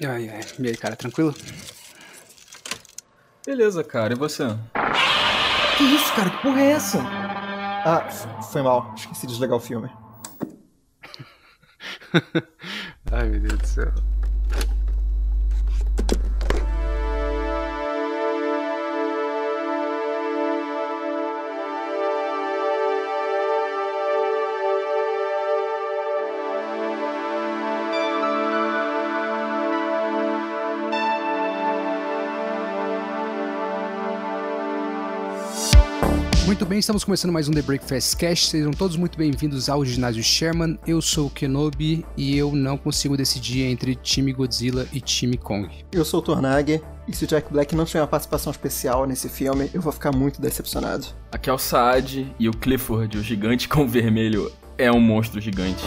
Ai, ai. E aí, cara, tranquilo? Beleza, cara, e você? Que isso, cara? Que porra é essa? Ah, foi mal. Esqueci de desligar o filme. ai, meu Deus do céu. Muito bem, estamos começando mais um The Breakfast Cash. Sejam todos muito bem-vindos ao ginásio Sherman. Eu sou o Kenobi e eu não consigo decidir entre time Godzilla e time Kong. Eu sou o Tornag e se o Jack Black não tiver uma participação especial nesse filme, eu vou ficar muito decepcionado. Aqui é o Saad e o Clifford, o gigante com vermelho, é um monstro gigante.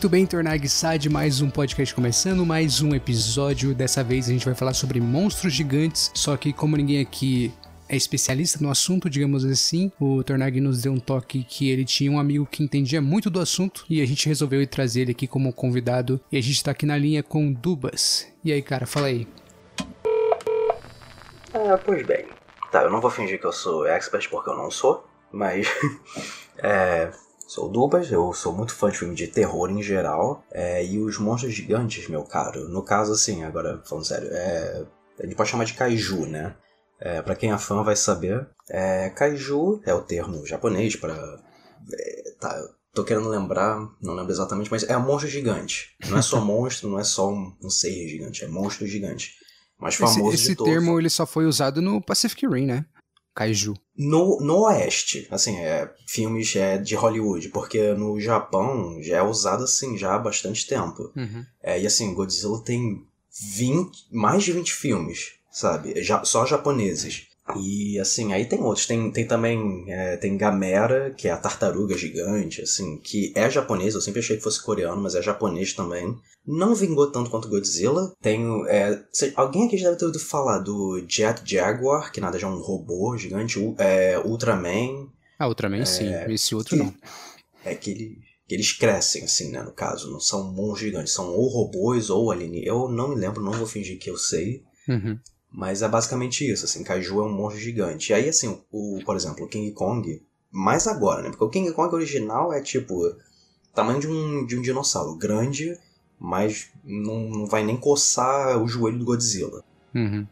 Muito bem, Tornag Sad, mais um podcast começando, mais um episódio. Dessa vez a gente vai falar sobre monstros gigantes, só que como ninguém aqui é especialista no assunto, digamos assim, o Tornag nos deu um toque que ele tinha um amigo que entendia muito do assunto e a gente resolveu trazer ele aqui como convidado. E a gente tá aqui na linha com Dubas. E aí, cara, fala aí. Ah, pois bem. Tá, eu não vou fingir que eu sou expert porque eu não sou, mas. é. Sou o Dubas, eu sou muito fã de filme de terror em geral. É, e os monstros gigantes, meu caro. No caso, assim, agora falando sério, é, a gente pode chamar de kaiju, né? É, para quem é fã vai saber. É, kaiju é o termo japonês para. É, tá, tô querendo lembrar, não lembro exatamente, mas é um monstro gigante. Não é só monstro, não é só um, um ser gigante, é monstro gigante. Mais famoso esse, esse de todos. termo ele só foi usado no Pacific Rim, né? Kaiju. No, no Oeste, assim, é, filmes é, de Hollywood, porque no Japão já é usado assim já há bastante tempo. Uhum. É, e assim, Godzilla tem 20, mais de 20 filmes, sabe? Já, só japoneses. E assim, aí tem outros. Tem, tem também. É, tem Gamera, que é a tartaruga gigante, assim, que é japonês. Eu sempre achei que fosse coreano, mas é japonês também. Não vingou tanto quanto Godzilla. Tem. É, alguém aqui já deve ter ouvido falar do Jet Jaguar, que nada já é um robô gigante. É, Ultraman. Ah, Ultraman sim. Esse outro que, não. É que, ele, que eles crescem, assim, né? No caso. Não são monstros gigantes. São ou robôs ou alienígenas. Eu não me lembro, não vou fingir que eu sei. Uhum. Mas é basicamente isso, assim, Kaiju é um monstro gigante. E aí, assim, o, por exemplo, o King Kong, mais agora, né? Porque o King Kong original é tipo tamanho de um, de um dinossauro, grande, mas não, não vai nem coçar o joelho do Godzilla. Uhum.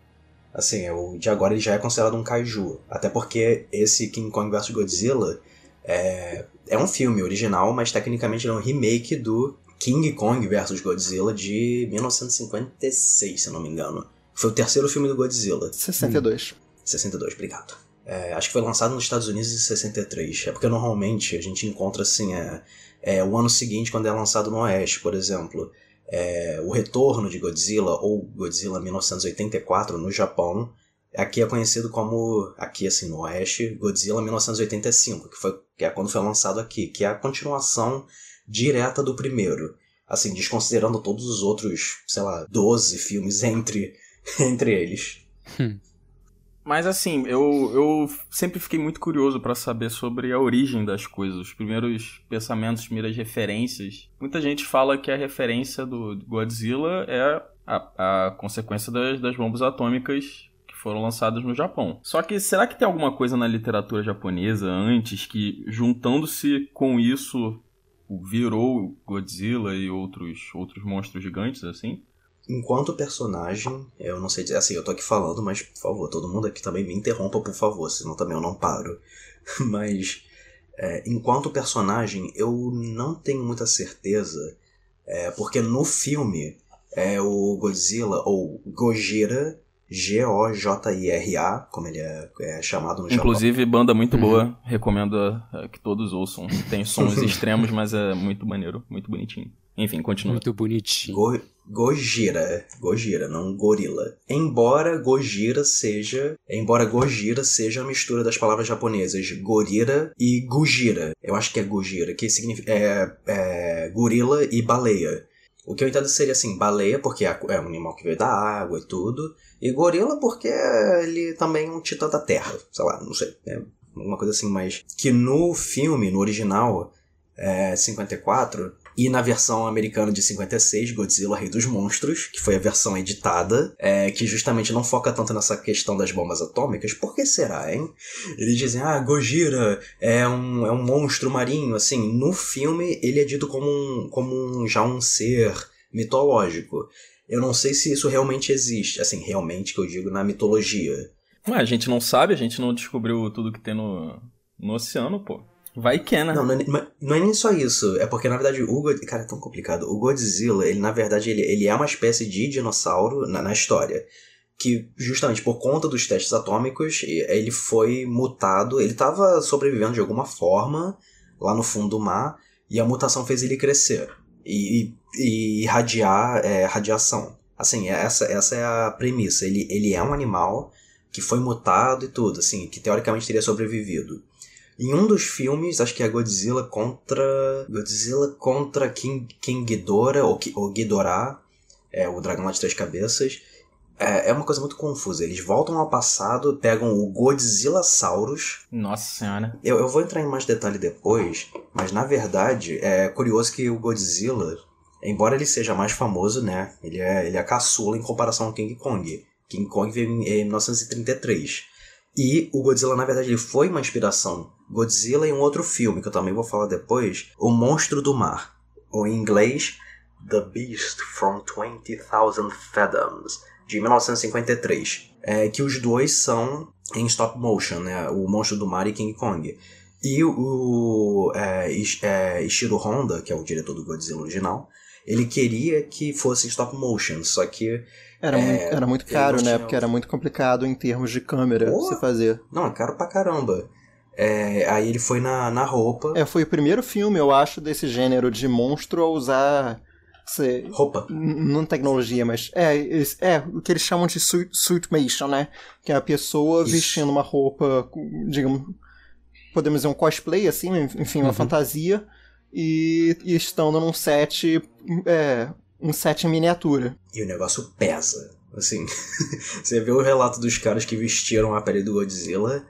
Assim, é o de agora ele já é considerado um kaiju. Até porque esse King Kong vs Godzilla é, é um filme original, mas tecnicamente ele é um remake do King Kong vs Godzilla de 1956, se não me engano. Foi o terceiro filme do Godzilla. 62. 62, obrigado. É, acho que foi lançado nos Estados Unidos em 63. É porque normalmente a gente encontra assim, é, é o ano seguinte quando é lançado no Oeste, por exemplo. É, o retorno de Godzilla, ou Godzilla 1984 no Japão, aqui é conhecido como, aqui assim no Oeste, Godzilla 1985, que, foi, que é quando foi lançado aqui, que é a continuação direta do primeiro. Assim, desconsiderando todos os outros, sei lá, 12 filmes entre entre eles. Hum. Mas assim, eu, eu sempre fiquei muito curioso para saber sobre a origem das coisas, os primeiros pensamentos, as primeiras referências. Muita gente fala que a referência do Godzilla é a, a consequência das, das bombas atômicas que foram lançadas no Japão. Só que será que tem alguma coisa na literatura japonesa antes que, juntando-se com isso, virou Godzilla e outros, outros monstros gigantes assim? Enquanto personagem, eu não sei dizer assim, eu tô aqui falando, mas por favor, todo mundo aqui também me interrompa, por favor, senão também eu não paro. mas é, enquanto personagem, eu não tenho muita certeza, é, porque no filme é o Godzilla, ou Gojira, G-O-J-I-R-A, como ele é, é chamado no Inclusive, Japão. banda muito boa, uhum. recomendo é, que todos ouçam. Tem sons extremos, mas é muito maneiro, muito bonitinho. Enfim, continua. Muito bonitinho. Go Gojira, Gojira, não gorila. Embora Gojira seja, embora Gojira seja a mistura das palavras japonesas gorira e Gujira. Eu acho que é Gujira, que significa é, é gorila e baleia. O que eu entendo seria assim, baleia porque é, é um animal que veio da água e tudo, e gorila porque ele também é um titã da terra, sei lá, não sei, é uma coisa assim, mas que no filme, no original, é, 54, e na versão americana de 56, Godzilla Rei dos Monstros, que foi a versão editada, é, que justamente não foca tanto nessa questão das bombas atômicas. Por que será, hein? Eles dizem, ah, Gojira é um, é um monstro marinho. Assim, no filme ele é dito como, um, como um, já um ser mitológico. Eu não sei se isso realmente existe. Assim, realmente que eu digo na mitologia. Ué, a gente não sabe, a gente não descobriu tudo que tem no, no oceano, pô. Vai que é, né? Não, não é, não é, nem só isso. É porque, na verdade, o God... Cara, é tão complicado. O Godzilla, ele, na verdade, ele, ele é uma espécie de dinossauro na, na história. Que, justamente por conta dos testes atômicos, ele foi mutado. Ele estava sobrevivendo de alguma forma lá no fundo do mar. E a mutação fez ele crescer. E, e, e irradiar é, radiação. Assim, essa, essa é a premissa. Ele, ele é um animal que foi mutado e tudo, assim, que teoricamente teria sobrevivido. Em um dos filmes, acho que é Godzilla contra. Godzilla contra King, King Ghidorah, ou, ou Ghidorah, é, o dragão lá de três cabeças. É, é uma coisa muito confusa. Eles voltam ao passado, pegam o Godzillasaurus. Nossa senhora. Eu, eu vou entrar em mais detalhe depois, mas na verdade é curioso que o Godzilla, embora ele seja mais famoso, né? Ele é, ele é caçula em comparação ao King Kong. King Kong veio em 1933. E o Godzilla, na verdade, ele foi uma inspiração. Godzilla em um outro filme, que eu também vou falar depois, O Monstro do Mar. Ou em inglês, The Beast from 20,000 Fathoms, de 1953. É, que os dois são em stop motion, né? O Monstro do Mar e King Kong. E o é, é, Ishiro Honda, que é o diretor do Godzilla original, ele queria que fosse stop motion, só que era, é, muito, era muito caro, né? Porque era muito complicado em termos de câmera Pô, você fazer. Não, é caro pra caramba. É, aí ele foi na, na roupa. É, foi o primeiro filme, eu acho, desse gênero de monstro a usar. Sei, roupa. Não tecnologia, mas. É, é o que eles chamam de suit, suitmation, né? Que é a pessoa Isso. vestindo uma roupa, digamos. Podemos dizer um cosplay, assim, enfim, uma uhum. fantasia. E, e estando num set é, um set em miniatura. E o negócio pesa. Assim, você vê o relato dos caras que vestiram a pele do Godzilla.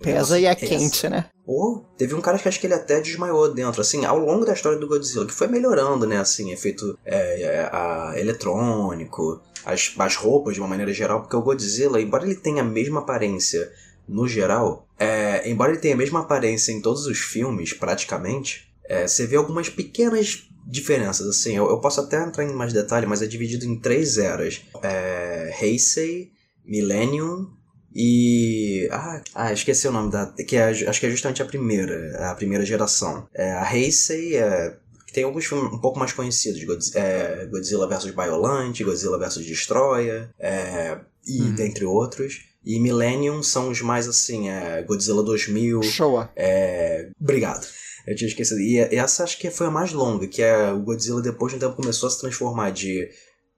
Pesa e é pesa. quente, né? Ou teve um cara que acho que ele até desmaiou dentro, assim, ao longo da história do Godzilla, que foi melhorando, né, assim, efeito é, é, a, eletrônico, as, as roupas de uma maneira geral, porque o Godzilla, embora ele tenha a mesma aparência no geral, é, embora ele tenha a mesma aparência em todos os filmes, praticamente, é, você vê algumas pequenas diferenças, assim, eu, eu, posso até entrar em mais detalhe, mas é dividido em três eras. É, Heisei, Millennium e... Ah, ah, esqueci o nome da... que é, acho que é justamente a primeira, a primeira geração. É, a Heisei é... Tem alguns filmes um pouco mais conhecidos, Godzilla, é, Godzilla vs Biolante, Godzilla vs Destroyer, é, e uhum. dentre outros. E Millennium são os mais assim, é, Godzilla 2000. Showa. É, obrigado. Eu tinha esquecido. E essa acho que foi a mais longa, que é o Godzilla depois de um tempo começou a se transformar de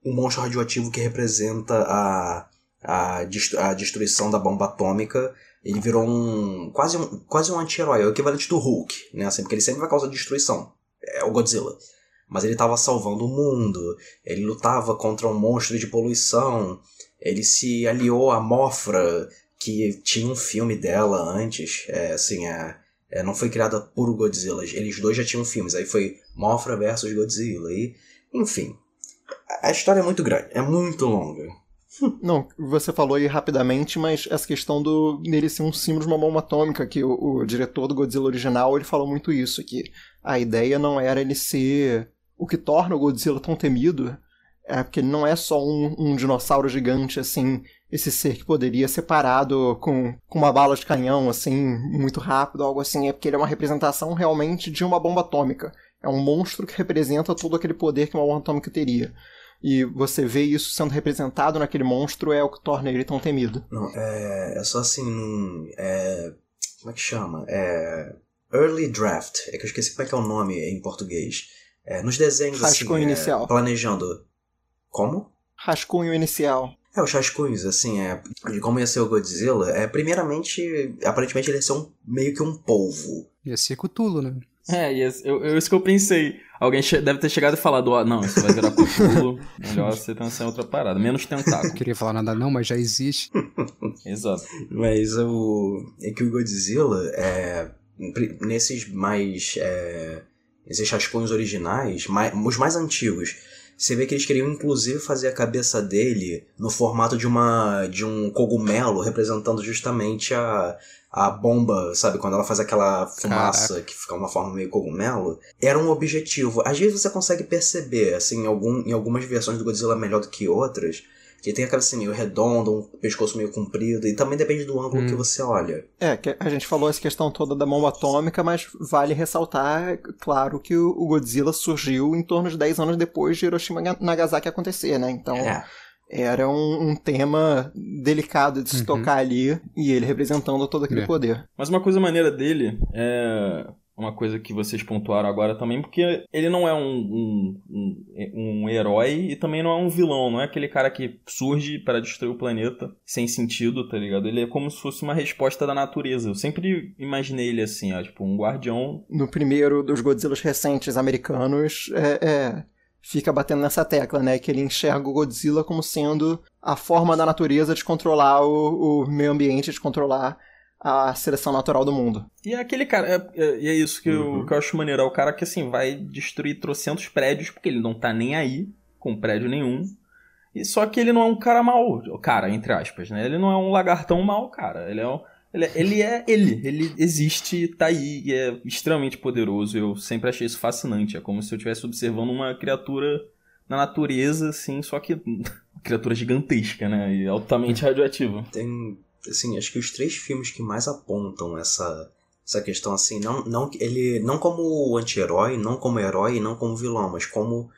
um monstro radioativo que representa a, a, a destruição da bomba atômica. Ele virou um. quase um, quase um anti-herói, é o equivalente do Hulk, né? Assim, porque ele sempre vai causar destruição. É o Godzilla. Mas ele estava salvando o mundo, ele lutava contra um monstro de poluição, ele se aliou a Mofra, que tinha um filme dela antes, é, assim, é, é, não foi criada por Godzilla. Eles dois já tinham filmes. Aí foi Mothra versus Godzilla. E, enfim. A história é muito grande. É muito longa. Não, você falou aí rapidamente, mas essa questão do dele ser um símbolo de uma bomba atômica, que o, o, diretor do Godzilla original ele falou muito isso, que a ideia não era ele ser o que torna o Godzilla tão temido, é porque ele não é só um, um dinossauro gigante assim esse ser que poderia ser parado com, com uma bala de canhão, assim, muito rápido, algo assim, é porque ele é uma representação realmente de uma bomba atômica. É um monstro que representa todo aquele poder que uma bomba atômica teria. E você vê isso sendo representado naquele monstro é o que torna ele tão temido. Não, é, é só assim, é, como é que chama? É Early Draft, é que eu esqueci como é que é o nome em português. É, nos desenhos, Rascunho assim, é, inicial. planejando. Como? Rascunho inicial. É, os rascunhos, assim, é, de como ia ser o Godzilla, é, primeiramente, aparentemente ele ia ser um, meio que um polvo. Ia ser Cthulhu, né? É, e esse- eu, eu, isso que eu pensei. Alguém deve ter chegado e falado, ó, não, isso vai virar Cthulhu, melhor você pensar em outra parada, menos Não tentáculo. queria falar nada não, mas já existe. Exato. Mas o, é que o Godzilla, é, nesses mais, é, esses rascunhos originais, mai- os mais antigos, você vê que eles queriam inclusive fazer a cabeça dele no formato de uma de um cogumelo representando justamente a, a bomba, sabe? Quando ela faz aquela fumaça que fica uma forma meio cogumelo. Era um objetivo. Às vezes você consegue perceber, assim, em, algum, em algumas versões do Godzilla melhor do que outras, que tem aquela assim meio redonda, um pescoço meio comprido, e também depende do ângulo Hum. que você olha. É, que a gente falou essa questão toda da bomba atômica, mas vale ressaltar, claro, que o o Godzilla surgiu em torno de 10 anos depois de Hiroshima e Nagasaki acontecer, né? Então É. era um, um tema delicado de se Uhum. tocar ali, e ele representando todo aquele É. poder. Mas uma coisa maneira dele é uma coisa que vocês pontuaram agora também, porque ele não é um, um, um, um herói e também não é um vilão, não é aquele cara que surge para destruir o planeta sem sentido, tá ligado? Ele é como se fosse uma resposta da natureza. Eu sempre imaginei ele assim, ó, tipo, um guardião. No primeiro dos Godzillas recentes americanos, é, é, fica batendo nessa tecla, né? Que ele enxerga o Godzilla como sendo a forma da natureza de controlar o, o meio ambiente, de controlar a seleção natural do mundo. E é aquele cara, é- é- e é, isso que, eu, Uhum. que eu acho maneiro, é o cara que assim vai destruir trocentos prédios, porque ele não tá nem aí com prédio nenhum. E só que ele não é um cara mau, cara, entre aspas, né? Ele não é um lagartão mau, cara. Ele é um, ele, é- ele é ele, ele existe, tá aí e é extremamente poderoso. Eu sempre achei isso fascinante. É como se eu estivesse observando uma criatura na natureza, assim, só que uma criatura gigantesca, né? E altamente radioativa. Tem, assim, acho que os três filmes que mais apontam essa, essa questão, assim, não, não, ele, não como anti-herói, não como herói, não como vilão, mas como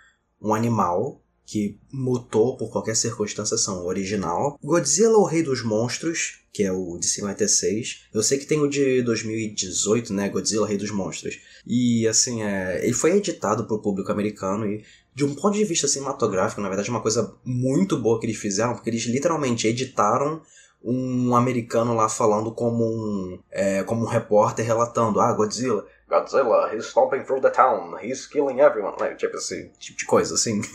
um animal que mutou por qualquer circunstância são original. Godzilla, o Rei dos Monstros, que é o de 56. Eu sei que tem o de 2018, né? Godzilla, Rei dos Monstros. E, assim, é, ele foi editado pro público americano e, de um ponto de vista cinematográfico, na verdade, é uma coisa muito boa que eles fizeram, porque eles literalmente editaram um americano lá falando como um, é, como um repórter relatando, ah, Godzilla, Godzilla, he's stomping through the town, he's killing everyone, né? tipo esse tipo de coisa, assim.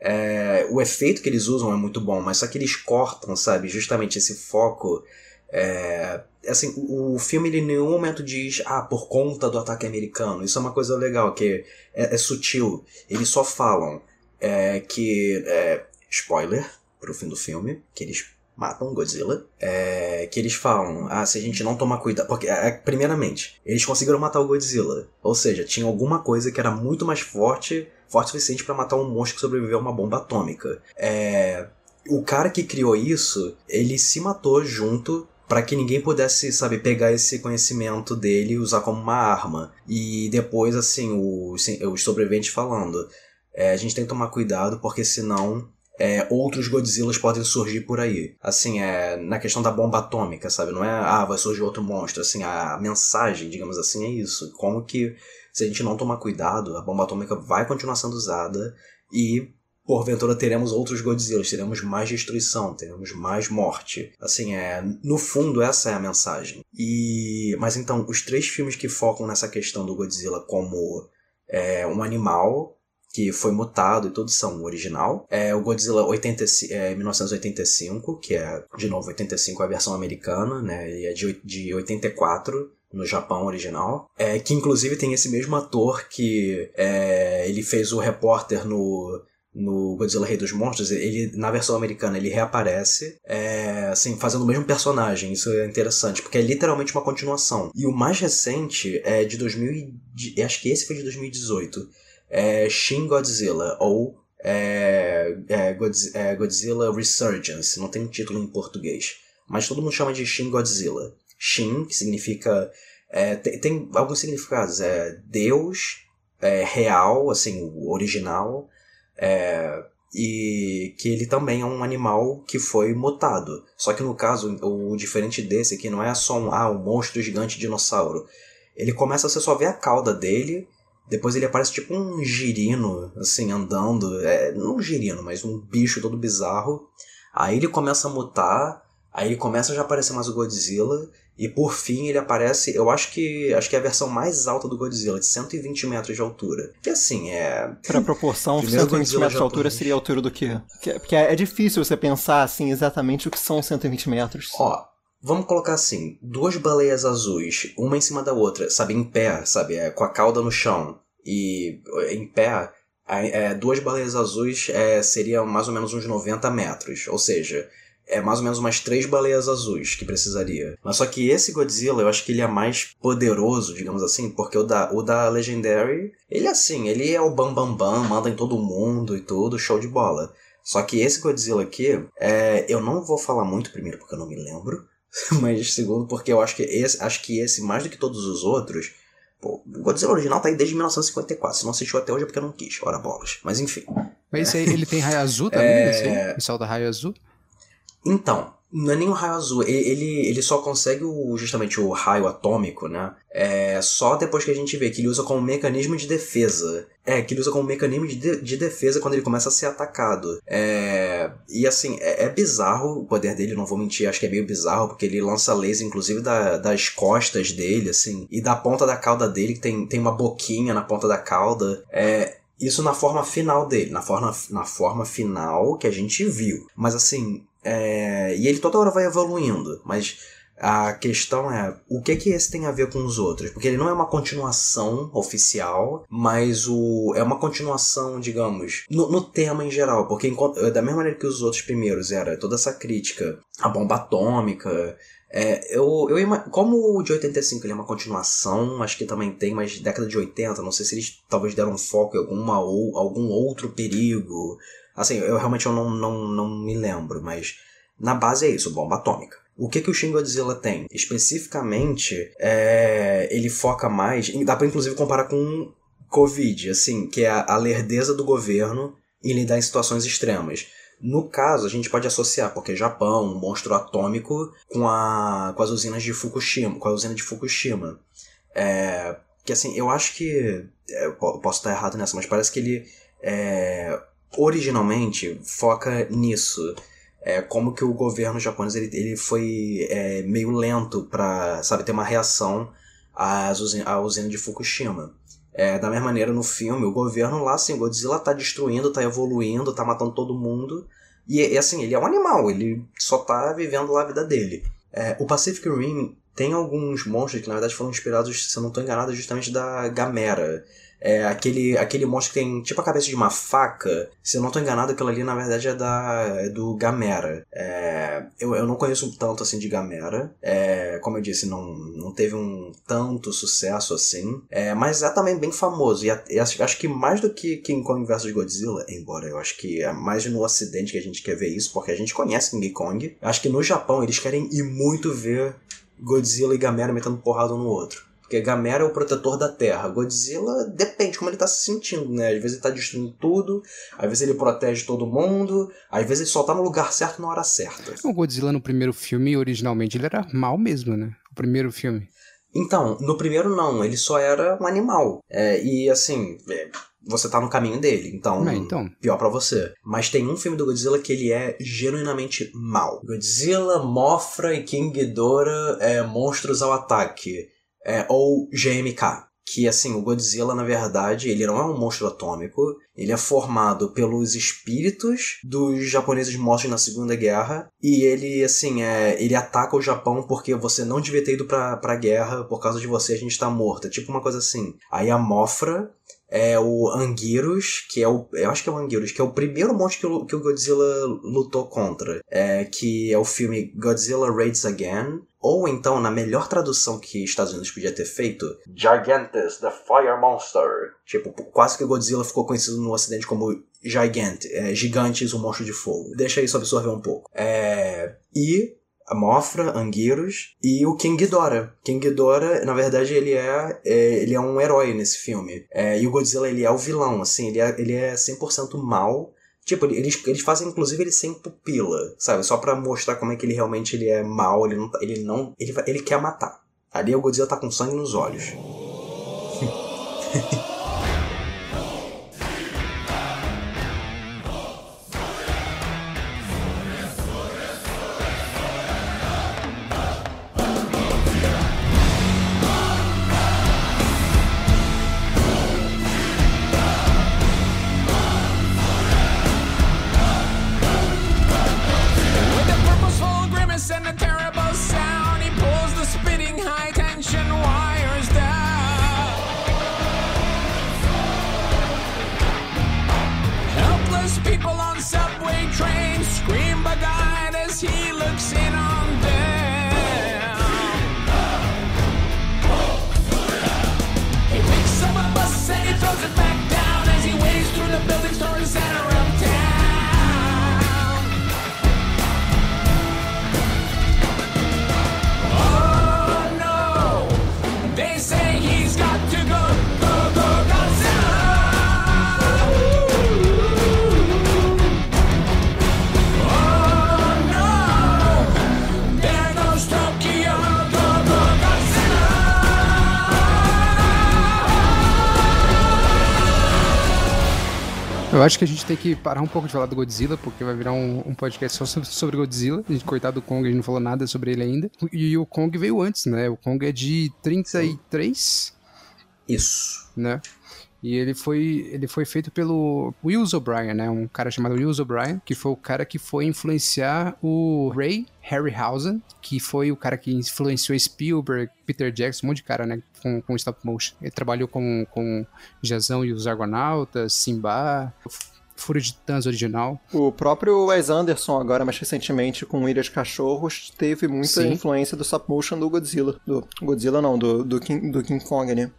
É, o efeito que eles usam é muito bom, mas só que eles cortam, sabe, justamente esse foco. É, assim, o o filme ele em nenhum momento diz, ah, por conta do ataque americano. Isso é uma coisa legal, que é, é sutil. Eles só falam é, que. É, spoiler pro fim do filme, que eles matam Godzilla. É, que eles falam, ah, se a gente não tomar cuidado. Porque, é, primeiramente, eles conseguiram matar o Godzilla. Ou seja, tinha alguma coisa que era muito mais forte, forte o suficiente para matar um monstro que sobreviveu a uma bomba atômica. É, o cara que criou isso, ele se matou junto para que ninguém pudesse, sabe, pegar esse conhecimento dele e usar como uma arma. E depois, assim, os sobreviventes falando, é, a gente tem que tomar cuidado porque senão é, outros Godzillas podem surgir por aí. Assim, é na questão da bomba atômica, sabe? Não é, ah, vai surgir outro monstro. Assim, a mensagem, digamos assim, é isso. Como que, se a gente não tomar cuidado, a bomba atômica vai continuar sendo usada e porventura teremos outros Godzillas, teremos mais destruição, teremos mais morte. Assim, é, no fundo essa é a mensagem. E mas então, os três filmes que focam nessa questão do Godzilla como é, um animal que foi mutado e todos são o original. É o Godzilla 80, é, 1985, que é, de novo, 85 é a versão americana, né? E é de, de 84 no Japão original, é, que inclusive tem esse mesmo ator que é, ele fez o repórter no no Godzilla Rei dos Monstros, ele na versão americana ele reaparece, é, assim, fazendo o mesmo personagem. Isso é interessante, porque é literalmente uma continuação. E o mais recente é de 2000, e- acho que esse foi de 2018, é Shin Godzilla ou é, é, é, Godzilla Resurgence, não tem um título em português, mas todo mundo chama de Shin Godzilla. Shin, que significa é, tem, tem alguns significados, é Deus, é, real, assim, o original, e que ele também é um animal que foi mutado. Só que no caso, o diferente desse aqui não é só um, ah, um monstro gigante dinossauro. Ele começa, você só vê a cauda dele, Depois ele aparece tipo um girino, assim, andando. É, não um girino, mas um bicho todo bizarro. Aí ele começa a mutar, aí ele começa a já aparecer mais o Godzilla. E por fim ele aparece, eu acho que acho que é a versão mais alta do Godzilla, de 120 metros de altura. Que assim, é. Pra proporção, 120 metros de altura seria a altura do quê? Porque é difícil você pensar assim exatamente o que são 120 metros. Ó, Vamos colocar assim, duas baleias azuis, uma em cima da outra, sabe, em pé, sabe, é, com a cauda no chão e em pé, é, duas baleias azuis é, seria mais ou menos uns 90 metros, ou seja, é mais ou menos umas três baleias azuis que precisaria. Mas só que esse Godzilla, eu acho que ele é mais poderoso, digamos assim, porque o da, o da Legendary, ele é assim, ele é o bam bam bam, manda em todo mundo e tudo, show de bola. Só que esse Godzilla aqui, é, eu não vou falar muito primeiro porque eu não me lembro, mas segundo porque eu acho que esse, acho que esse mais do que todos os outros, pô, o Godzilla original tá aí desde 1954. Se não assistiu até hoje é porque eu não quis, ora bolas. Mas enfim. Mas esse aí, ele tem raio azul também? É... Esse aí? Ele solta raio azul? Então, não é nem o raio azul, ele, ele só consegue o, justamente o raio atômico, né? É só depois que a gente vê que ele usa como mecanismo de defesa. É, que ele usa como mecanismo de, de defesa quando ele começa a ser atacado. É, e assim, é, é, bizarro o poder dele, não vou mentir, acho que é meio bizarro, porque ele lança laser, inclusive, da, das costas dele, assim, e da ponta da cauda dele, que tem, tem uma boquinha na ponta da cauda. É, isso na forma final dele, na forma, na forma final que a gente viu. Mas assim, é, e ele toda hora vai evoluindo, mas a questão é o que que esse tem a ver com os outros? Porque ele não é uma continuação oficial, mas o é uma continuação, digamos, no, no tema em geral. Porque enquanto, da mesma maneira que os outros primeiros era toda essa crítica à bomba atômica, é, eu, eu como o de 85 ele é uma continuação, acho que também tem, mas década de 80, não sei se eles talvez deram foco em alguma ou algum outro perigo Assim, eu realmente eu não, não, não me lembro, mas na base é isso, bomba atômica. O que, que o Shin Godzilla tem? Especificamente, é, ele foca mais. Dá pra inclusive comparar com Covid, assim, que é a, a lerdeza do governo em lidar em situações extremas. No caso, a gente pode associar, porque Japão, um monstro atômico, com, a, com as usinas de Fukushima, com a usina de Fukushima. É, que assim, eu acho que. É, eu posso estar errado nessa, mas parece que ele. É, originalmente foca nisso. É, como que o governo japonês ele, ele foi é, meio lento para sabe ter uma reação às usina, à usina de Fukushima. É, da mesma maneira no filme, o governo lá, assim, Godzilla tá destruindo, tá evoluindo, tá matando todo mundo. E, e assim, ele é um animal, ele só tá vivendo lá a vida dele. É, o Pacific Rim tem alguns monstros que na verdade foram inspirados, se eu não estou enganado, justamente da Gamera. É aquele, aquele monstro que tem tipo a cabeça de uma faca. Se eu não estou enganado, aquilo ali na verdade é, da, é do Gamera. É, eu, eu não conheço tanto assim de Gamera. É, como eu disse, não, não teve um tanto sucesso assim. É, mas é também bem famoso. E, e acho, acho, que mais do que King Kong vs Godzilla, embora eu acho que é mais no ocidente que a gente quer ver isso, porque a gente conhece King Kong. Acho que no Japão eles querem ir muito ver Godzilla e Gamera metendo porrada um no outro. Porque Gamera é o protetor da Terra. Godzilla depende como ele tá se sentindo, né? Às vezes ele tá destruindo tudo, às vezes ele protege todo mundo, às vezes ele só tá no lugar certo na hora certa. O Godzilla no primeiro filme, originalmente, ele era mal mesmo, né? O primeiro filme. Então, no primeiro não, ele só era um animal. É, e assim, é, você tá no caminho dele, então, é, então. pior para você. Mas tem um filme do Godzilla que ele é genuinamente mal. Godzilla, Mothra e King Ghidorah é monstros ao ataque é, ou GMK. Que assim, o Godzilla, na verdade, ele não é um monstro atômico, ele é formado pelos espíritos dos japoneses mortos na Segunda Guerra, e ele, assim, é, ele ataca o Japão porque você não devia ter ido pra, pra guerra, por causa de você a gente tá morta. Tipo uma coisa assim. Aí a Mofra é o Anguirus, que é o. Eu acho que é o Anguirus, que é o primeiro monstro que o, que o Godzilla lutou contra. É, que é o filme Godzilla Raids Again. Ou então, na melhor tradução que Estados Unidos podia ter feito, Gigantes, the Fire Monster. Tipo, quase que o Godzilla ficou conhecido no ocidente como Gigant, é, Gigantes, o Monstro de Fogo. Deixa isso absorver um pouco. É, e Mofra, Anguirus e o King Ghidorah. King Ghidorah, na verdade, ele é, é ele é um herói nesse filme. É, e o Godzilla, ele é o vilão, assim, ele é, ele é 100% mal. Tipo, eles, eles fazem inclusive ele sem pupila, sabe? Só para mostrar como é que ele realmente ele é mal, ele não, ele não, ele, ele quer matar. Ali o Godzilla tá com sangue nos olhos. Eu acho que a gente tem que parar um pouco de falar do Godzilla, porque vai virar um, um podcast só sobre, sobre Godzilla. A gente, coitado do Kong, a gente não falou nada sobre ele ainda. E o Kong veio antes, né? O Kong é de 33, Isso. né? E ele foi, ele foi feito pelo Wills O'Brien, né? Um cara chamado Wills O'Brien, que foi o cara que foi influenciar o Ray Harryhausen, que foi o cara que influenciou Spielberg, Peter Jackson, um monte de cara, né? Com, com stop motion. Ele trabalhou com, com Jazão e os Argonautas, Simba, Fúria de Titãs original. O próprio Wes Anderson, agora mais recentemente, com Ilha de Cachorros, teve muita Sim. influência do stop motion do Godzilla. Do Godzilla não, do, do, King, do King Kong, né?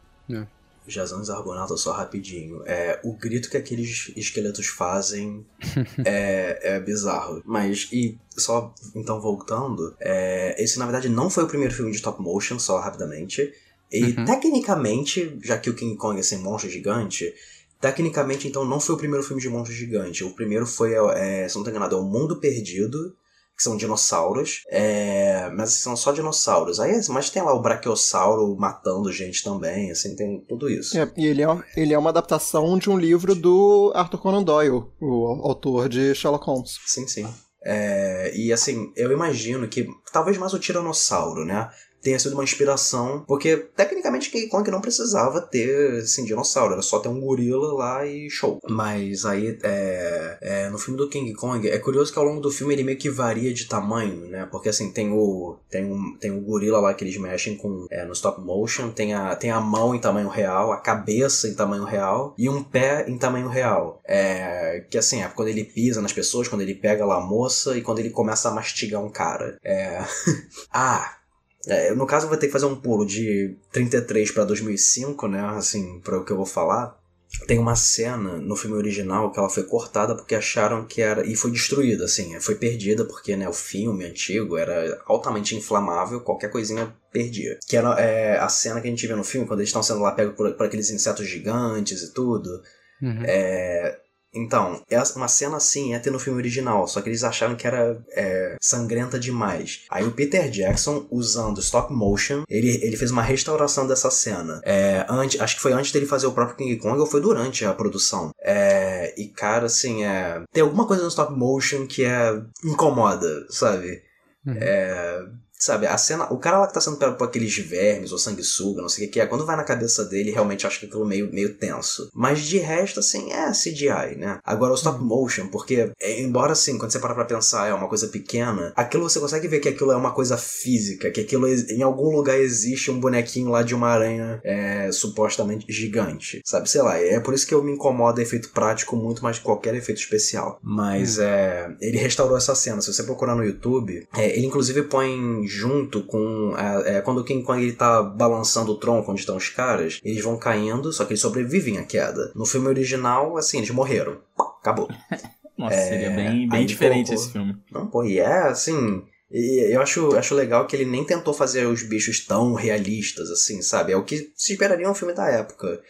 Jazão e Argonautas só rapidinho. É, o grito que aqueles esqueletos fazem é, é bizarro. Mas, e só então voltando, é, esse na verdade não foi o primeiro filme de stop motion, só rapidamente. E Uhum. tecnicamente, já que o King Kong é sem monstro gigante, tecnicamente então não foi o primeiro filme de monstro gigante. O primeiro foi, é, se não tô enganado, é O Mundo Perdido. Que são dinossauros, é, mas são só dinossauros. Aí, mas tem lá o Brachiosauro matando gente também, assim, tem tudo isso. É, e ele é, ele é uma adaptação de um livro do Arthur Conan Doyle, o autor de Sherlock Holmes. Sim, sim. É, e assim, eu imagino que talvez mais o Tiranossauro, né? Tenha sido uma inspiração, porque tecnicamente King Kong não precisava ter assim, dinossauro, era só ter um gorila lá e show. Mas aí, é, é, no filme do King Kong, é curioso que ao longo do filme ele meio que varia de tamanho, né? Porque assim, tem o, tem um, tem o gorila lá que eles mexem com é, no stop motion, tem a, tem a mão em tamanho real, a cabeça em tamanho real e um pé em tamanho real. É, que assim, é quando ele pisa nas pessoas, quando ele pega lá a moça e quando ele começa a mastigar um cara. É... ah, é, no caso, eu vou ter que fazer um pulo de 33 pra 2005, né? Assim, para o que eu vou falar. Tem uma cena no filme original que ela foi cortada porque acharam que era. E foi destruída, assim. Foi perdida porque, né, o filme antigo era altamente inflamável, qualquer coisinha perdia. Que era é, a cena que a gente vê no filme, quando eles estão sendo lá pegos por, por aqueles insetos gigantes e tudo. Uhum. É, então, essa- uma cena assim ia ter no filme original, só que eles acharam que era é, sangrenta demais. Aí o Peter Jackson, usando stop motion, ele, ele fez uma restauração dessa cena. É, antes, acho que foi antes dele fazer o próprio King Kong ou foi durante a produção. É, e cara, assim, é, tem alguma coisa no stop motion que é incomoda, sabe? Uhum. É, sabe, a cena. O cara lá que tá sendo pego por aqueles vermes ou sanguessuga, não sei o que é, quando vai na cabeça dele, realmente acho que aquilo meio, meio tenso. Mas de resto, assim, é CGI, né? Agora o stop motion, porque, é, embora assim, quando você para pra pensar, é uma coisa pequena, aquilo você consegue ver que aquilo é uma coisa física, que aquilo em algum lugar existe um bonequinho lá de uma aranha é, supostamente gigante, sabe? Sei lá, é por isso que eu me incomodo efeito prático muito mais que qualquer efeito especial. Mas é, ele restaurou essa cena. Se você procurar no YouTube, é, ele inclusive põe junto com. A, é, quando o King Kong ele tá balançando o tronco onde estão os caras, eles vão caindo, só que eles sobrevivem à queda. No filme original, assim, eles morreram. Acabou. Nossa, é, seria bem, bem diferente esse filme. Não, pô, e é assim. E eu acho, acho legal que ele nem tentou fazer os bichos tão realistas, assim, sabe? É o que se esperaria um filme da época.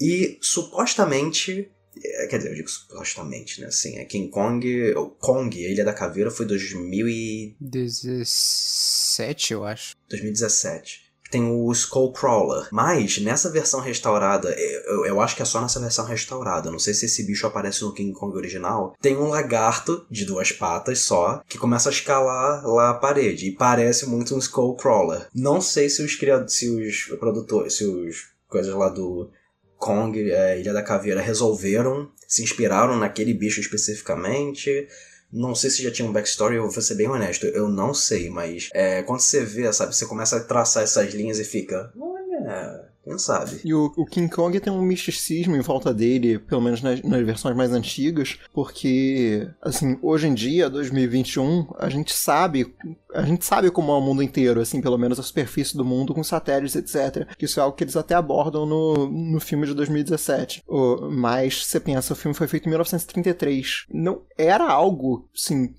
E supostamente é, Quer dizer, eu digo supostamente, né? Assim, é King Kong. Kong, Ilha da Caveira, foi 2016. 2017, eu acho. 2017 tem o Skullcrawler. Mas nessa versão restaurada, é, eu, eu, acho que é só nessa versão restaurada, não sei se esse bicho aparece no King Kong original. Tem um lagarto de duas patas só que começa a escalar lá a parede e parece muito um Skullcrawler. Não sei se os criadores, se os produtores, se os coisas lá do Kong, é, Ilha da Caveira resolveram, se inspiraram naquele bicho especificamente não sei se já tinha um backstory, eu vou ser bem honesto, eu não sei, mas é, quando você vê, sabe, você começa a traçar essas linhas e fica, olha, Quem sabe? E o, o King Kong tem um misticismo em volta dele, pelo menos nas, nas versões mais antigas, porque, assim, hoje em dia, 2021, a gente sabe, a gente sabe como é o mundo inteiro, assim, pelo menos a superfície do mundo com satélites, etc. Isso é algo que eles até abordam no, no filme de 2017. O, mas você pensa, o filme foi feito em 1933. Não era algo, assim,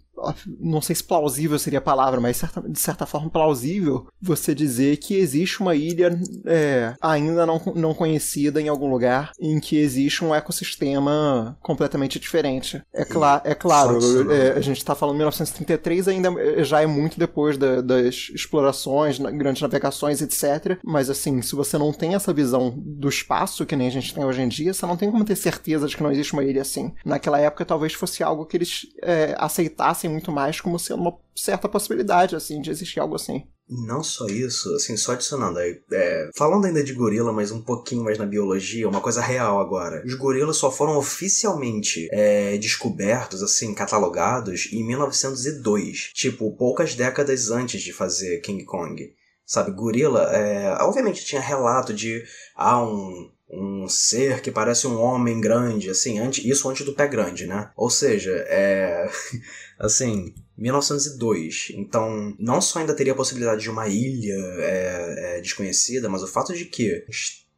não sei se plausível seria a palavra, mas certa, de certa forma plausível você dizer que existe uma ilha é, ainda não, não conhecida em algum lugar em que existe um ecossistema completamente diferente. É, cla é claro, é, a gente está falando 1933, ainda já é muito depois da, das explorações, grandes navegações, etc. Mas assim, se você não tem essa visão do espaço que nem a gente tem hoje em dia, você não tem como ter certeza de que não existe uma ilha assim. Naquela época talvez fosse algo que eles é, aceitassem muito mais como sendo uma certa possibilidade, assim, de existir algo assim. Não só isso, assim, só adicionando aí, é, falando ainda de gorila, mas um pouquinho mais na biologia, uma coisa real agora. Os gorilas só foram oficialmente é, descobertos, assim, catalogados em 1902, tipo, poucas décadas antes de fazer King Kong. Sabe, gorila, é, obviamente tinha relato de, ah, um, um ser que parece um homem grande, assim, antes, isso antes do pé grande, né? Ou seja, é. assim, 1902. Então, não só ainda teria a possibilidade de uma ilha é, é, desconhecida, mas o fato de que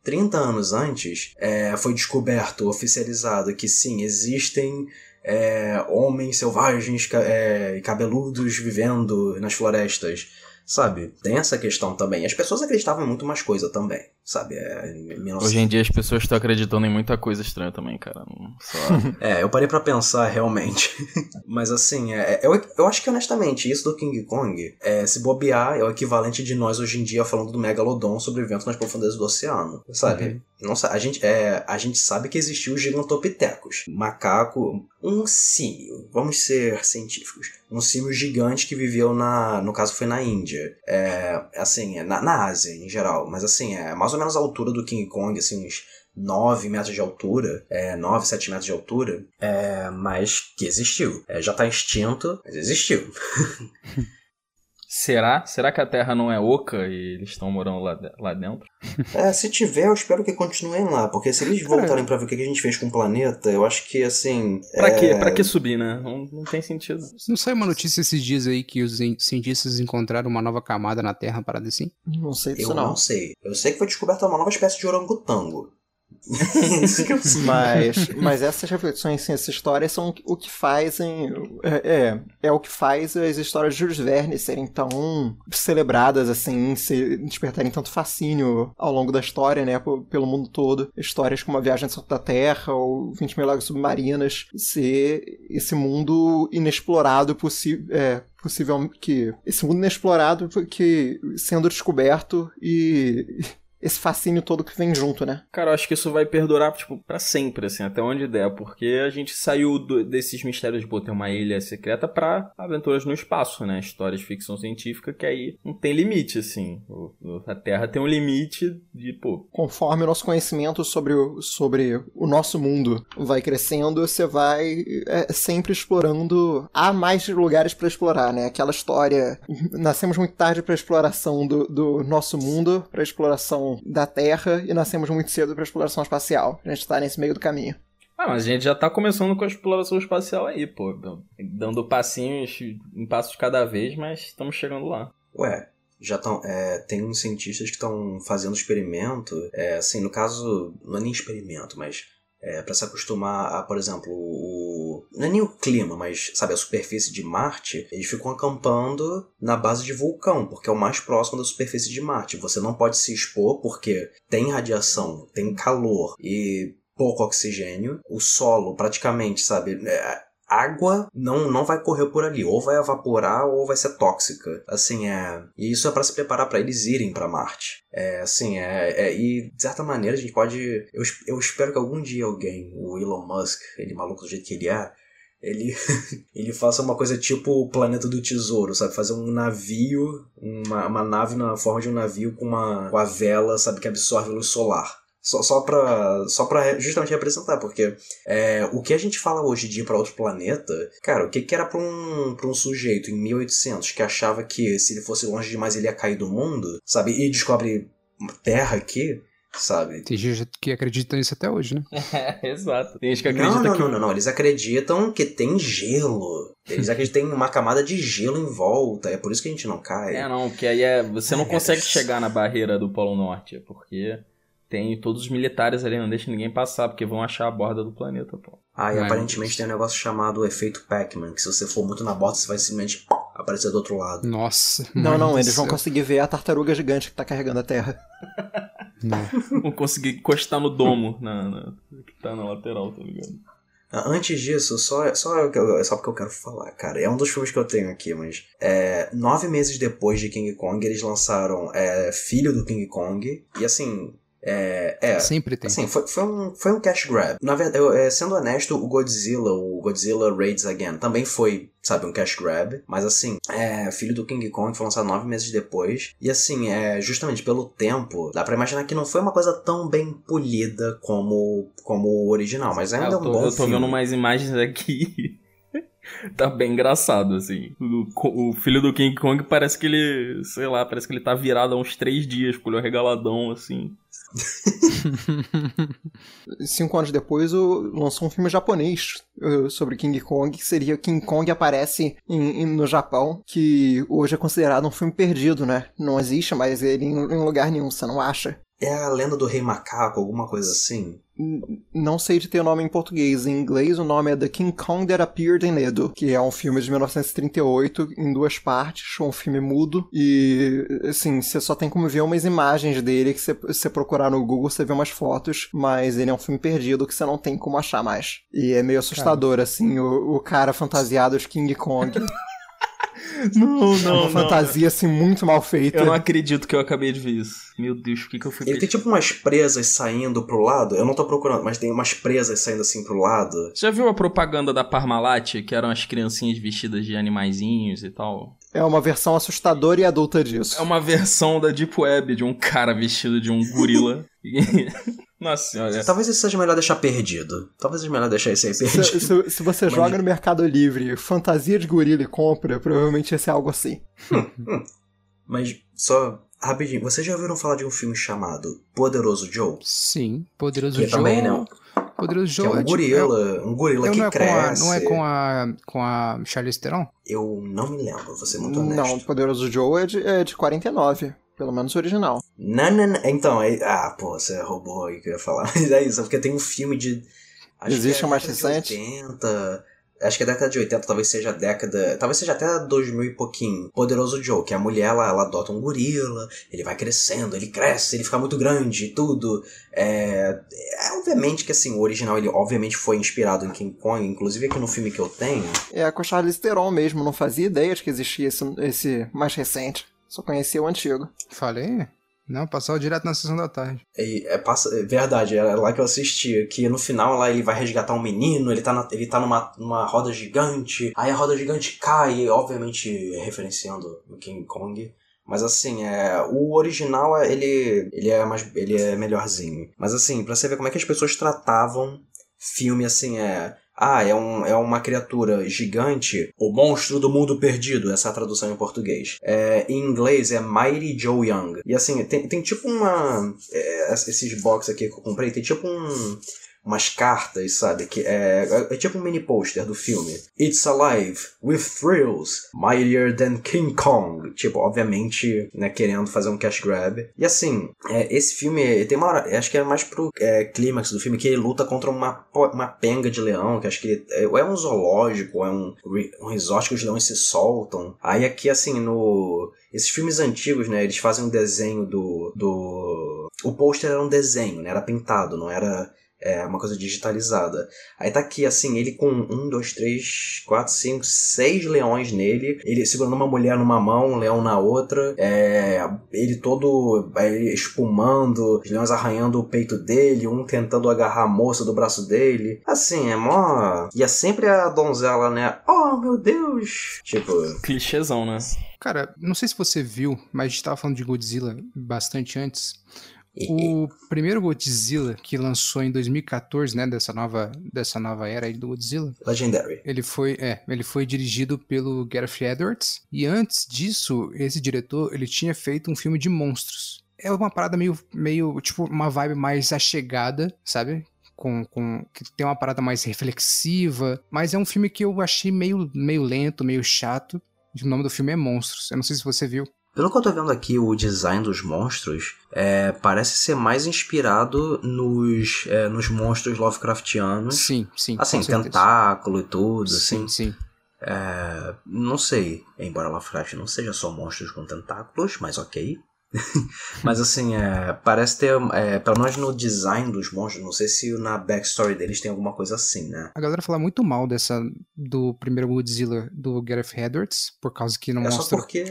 30 anos antes é, foi descoberto, oficializado que sim, existem é, homens selvagens e é, cabeludos vivendo nas florestas. Sabe? Tem essa questão também. As pessoas acreditavam em muito mais coisa também sabe? É, 19... Hoje em dia as pessoas estão acreditando em muita coisa estranha também, cara. Só... é, eu parei para pensar realmente. Mas assim, é, eu, eu acho que honestamente, isso do King Kong, é, se bobear, é o equivalente de nós hoje em dia falando do Megalodon sobrevivendo nas profundezas do oceano, sabe? Uhum. Nossa, a gente, é, a gente sabe que existiu os gigantopitecos. Macaco, um símio, vamos ser científicos. Um símio gigante que viveu na. No caso foi na Índia. É, assim, é, na, na Ásia em geral. Mas assim, é mais ou menos a altura do King Kong, assim, uns 9 metros de altura, é, 9, 7 metros de altura, é, mas que existiu. É, já está extinto, mas existiu. Será? Será que a Terra não é oca e eles estão morando lá, lá dentro? É, se tiver, eu espero que continuem lá, porque se eles voltarem para ver o que a gente fez com o planeta, eu acho que assim. Pra é... quê? Pra que subir, né? Não, não tem sentido. Não saiu uma notícia esses dias aí que os cientistas encontraram uma nova camada na Terra, parada assim? Não sei disso eu não. não sei. Eu sei que foi descoberta uma nova espécie de orangotango. mas, mas essas reflexões, assim, essas histórias são o que fazem. É, é, é, o que faz as histórias de Jules Verne serem tão celebradas, assim, se despertarem tanto fascínio ao longo da história, né, pelo mundo todo. Histórias como A Viagem Centro da Terra ou 20 Mil Lágrimas Submarinas, ser esse mundo inexplorado possível. É, possível que esse mundo inexplorado que sendo descoberto e esse fascínio todo que vem junto, né? Cara, eu acho que isso vai perdurar, tipo, pra sempre, assim, até onde der, porque a gente saiu do, desses mistérios de pô, ter uma ilha secreta pra aventuras no espaço, né? Histórias de ficção científica que aí não tem limite, assim. O, a Terra tem um limite de, pô... Conforme o nosso conhecimento sobre o, sobre o nosso mundo vai crescendo, você vai é, sempre explorando... Há mais lugares para explorar, né? Aquela história... Nascemos muito tarde pra exploração do, do nosso mundo, pra exploração da Terra e nascemos muito cedo para exploração espacial. A gente está nesse meio do caminho. Ah, mas a gente já tá começando com a exploração espacial aí, pô. Dando passinhos em passos cada vez, mas estamos chegando lá. Ué, já estão. É, tem uns cientistas que estão fazendo experimento. É, assim, no caso, não é nem experimento, mas é, para se acostumar a, por exemplo, o. Não é nem o clima, mas, sabe, a superfície de Marte, eles ficam acampando na base de vulcão, porque é o mais próximo da superfície de Marte. Você não pode se expor porque tem radiação, tem calor e pouco oxigênio. O solo, praticamente, sabe, é, água não, não vai correr por ali, ou vai evaporar ou vai ser tóxica. Assim, é. E isso é para se preparar para eles irem para Marte. É, assim, é, é, E de certa maneira a gente pode. Eu, eu espero que algum dia alguém, o Elon Musk, ele maluco do jeito que ele é, ele, ele faça uma coisa tipo o Planeta do Tesouro, sabe? Fazer um navio, uma, uma nave na forma de um navio com uma com a vela, sabe? Que absorve luz solar. Só, só para só pra justamente representar, porque é, o que a gente fala hoje em dia para outro planeta, cara, o que, que era para um, pra um sujeito em 1800 que achava que se ele fosse longe demais ele ia cair do mundo, sabe? E descobre Terra aqui, sabe? Tem gente que acredita nisso até hoje, né? É, exato. Tem gente que acredita Não, não, que. não, não, não. Eles acreditam que tem gelo. Eles acreditam que tem uma camada de gelo em volta. É por isso que a gente não cai. É, não, porque aí é, você não É. consegue chegar na barreira do Polo Norte, porque tem todos os militares ali, não deixa ninguém passar, porque vão achar a borda do planeta, pô. Ah, e Ai, aparentemente tem um negócio chamado efeito Pac-Man, que se você for muito na borda, você vai simplesmente aparecer do outro lado. Nossa. Não, não, eles vão conseguir ver a tartaruga gigante que tá carregando a Terra. Não. Vão conseguir encostar no domo na, na- que tá na lateral, tá ligado? Ah, Antes disso, só, só, o que eu- só porque eu quero falar, cara. É um dos filmes que eu tenho aqui, mas. É, nove meses depois de King Kong, eles lançaram é, Filho do King Kong. E assim. É. é Sempre tem. Assim, foi, foi, um, foi um cash grab. Na verdade, eu, é, sendo honesto, o Godzilla, o Godzilla Raids Again, também foi, sabe, um cash grab. Mas assim, é, Filho do King Kong foi lançado nove meses depois. E assim, é, justamente pelo tempo, dá pra imaginar que não foi uma coisa tão bem polida como, como o original. Mas ainda é, um bom eu tô filme. vendo umas imagens aqui. tá bem engraçado, assim. O, o filho do King Kong parece que ele, sei lá, parece que ele tá virado há uns três dias, com o olho regaladão, assim. Cinco anos depois, lançou um filme japonês uh, sobre King Kong, que seria King Kong aparece em- em- no Japão, que hoje é considerado um filme perdido, né? Não existe mais ele em, em lugar nenhum, você não acha. É a lenda do Rei Macaco, alguma coisa assim. Não sei de ter nome em português. Em inglês, o nome é The King Kong That Appeared in Edo, que é um filme de 1938 em duas partes, um filme mudo. E, assim, você só tem como ver umas imagens dele, que você, você procurar no Google, você vê umas fotos, mas ele é um filme perdido que você não tem como achar mais. E é meio assustador, assim, o, o cara fantasiado de King Kong. Não, É uma fantasia, assim, muito mal feita. Eu não acredito que eu acabei de ver isso. Meu Deus, por que, que eu fui Ele tem tipo umas presas saindo pro lado. Eu não tô procurando, mas tem umas presas saindo assim pro lado. Já viu a propaganda da Parmalat, que eram as criancinhas vestidas de animaizinhos e tal? É uma versão assustadora e adulta disso. É uma versão da Deep Web de um cara vestido de um gorila. Nossa senhora. Talvez isso seja melhor deixar perdido. Talvez seja melhor deixar isso aí Se, perdido. se- se você joga no Mercado Livre fantasia de gorila e compra, provavelmente ia ser algo assim. Mas só rapidinho, vocês já ouviram falar de um filme chamado Poderoso Joe? Sim, Poderoso Que Joe. também não. Poderoso Que Joe é um tipo- gorila, um gorila é- que não, é com a, cresce. não é com a com a Charlize Theron? Eu não me lembro, vou ser muito Não, honesto. Poderoso Joe é de, é de 49, pelo menos o original. Não, não, não. Então, é... ah, pô, você roubou aí que eu ia falar. Mas é isso, porque tem um filme de. Acho Existe que é um mais recente? 80. Acho que é década de 80, talvez seja a década. Talvez seja até 2000 e pouquinho. Poderoso Joe, que a mulher ela, ela adota um gorila, ele vai crescendo, ele cresce, ele fica muito grande e tudo. É, é, obviamente que assim, o original ele obviamente foi inspirado em King Kong, inclusive aqui no filme que eu tenho. É com a Charlize Theron mesmo, não fazia ideia de que existia esse, esse mais recente. Só conhecia o antigo. Falei? Não, passava direto na sessão da tarde. É, é, passa, é verdade, era lá que eu assistia. Que no final lá ele vai resgatar um menino, ele tá, na- ele tá numa, numa roda gigante, aí a roda gigante cai, obviamente referenciando o King Kong. Mas assim, é, o original é- ele, ele é mais ele é melhorzinho. Mas assim, pra você ver como é que as pessoas tratavam filme assim, é. Ah, é, um, é uma criatura gigante, o monstro do mundo perdido, essa é a tradução em português. É, em inglês é Mighty Joe Young. E assim, tem, tem tipo uma. é, esses box aqui que eu comprei, tem tipo um. Umas cartas, sabe? Que é, é tipo um mini pôster do filme. It's alive, with thrills, mightier than King Kong. Tipo, obviamente, né, querendo fazer um cash grab. E assim, é, esse filme tem uma hora, acho que é mais pro é, clímax do filme, que ele luta contra uma, uma penga de leão, que acho que é, ou é um zoológico, é um, um resort que os leões se soltam. Aí aqui, assim, no. Esses filmes antigos, né, eles fazem um desenho do. do... O pôster era um desenho, né? Era pintado, não era é, uma coisa digitalizada. Aí tá aqui, assim, ele com um, dois, três, quatro, cinco, seis leões nele. Ele segurando uma mulher numa mão, um leão na outra. É, ele todo é, espumando, os leões arranhando o peito dele, um tentando agarrar a moça do braço dele. Assim, é mó. E é sempre a donzela, né? Oh, meu Deus! Tipo. Clichêzão, né? Cara, não sei se você viu, mas a gente tava falando de Godzilla bastante antes. O primeiro Godzilla que lançou em 2014, né, dessa nova, dessa nova era aí do Godzilla, Legendary. ele foi, é, ele foi dirigido pelo Gareth Edwards e antes disso, esse diretor, ele tinha feito um filme de monstros. é uma parada meio, meio tipo, uma vibe mais achegada, sabe? Com, com, que tem uma parada mais reflexiva, mas é um filme que eu achei meio, meio lento, meio chato. O nome do filme é Monstros. Eu não sei se você viu. Pelo que eu tô vendo aqui, o design dos monstros é, parece ser mais inspirado nos, é, nos monstros Lovecraftianos. Sim, sim. Assim, tentáculo e tudo, assim. Sim, sim. É, não sei, embora Lovecraft não seja só monstros com tentáculos, mas ok. mas assim, é, parece ter, é, pelo menos no design dos monstros, não sei se na backstory deles tem alguma coisa assim, né? A galera fala muito mal dessa do primeiro Godzilla do Gareth Edwards, por causa que não é mostra só porque.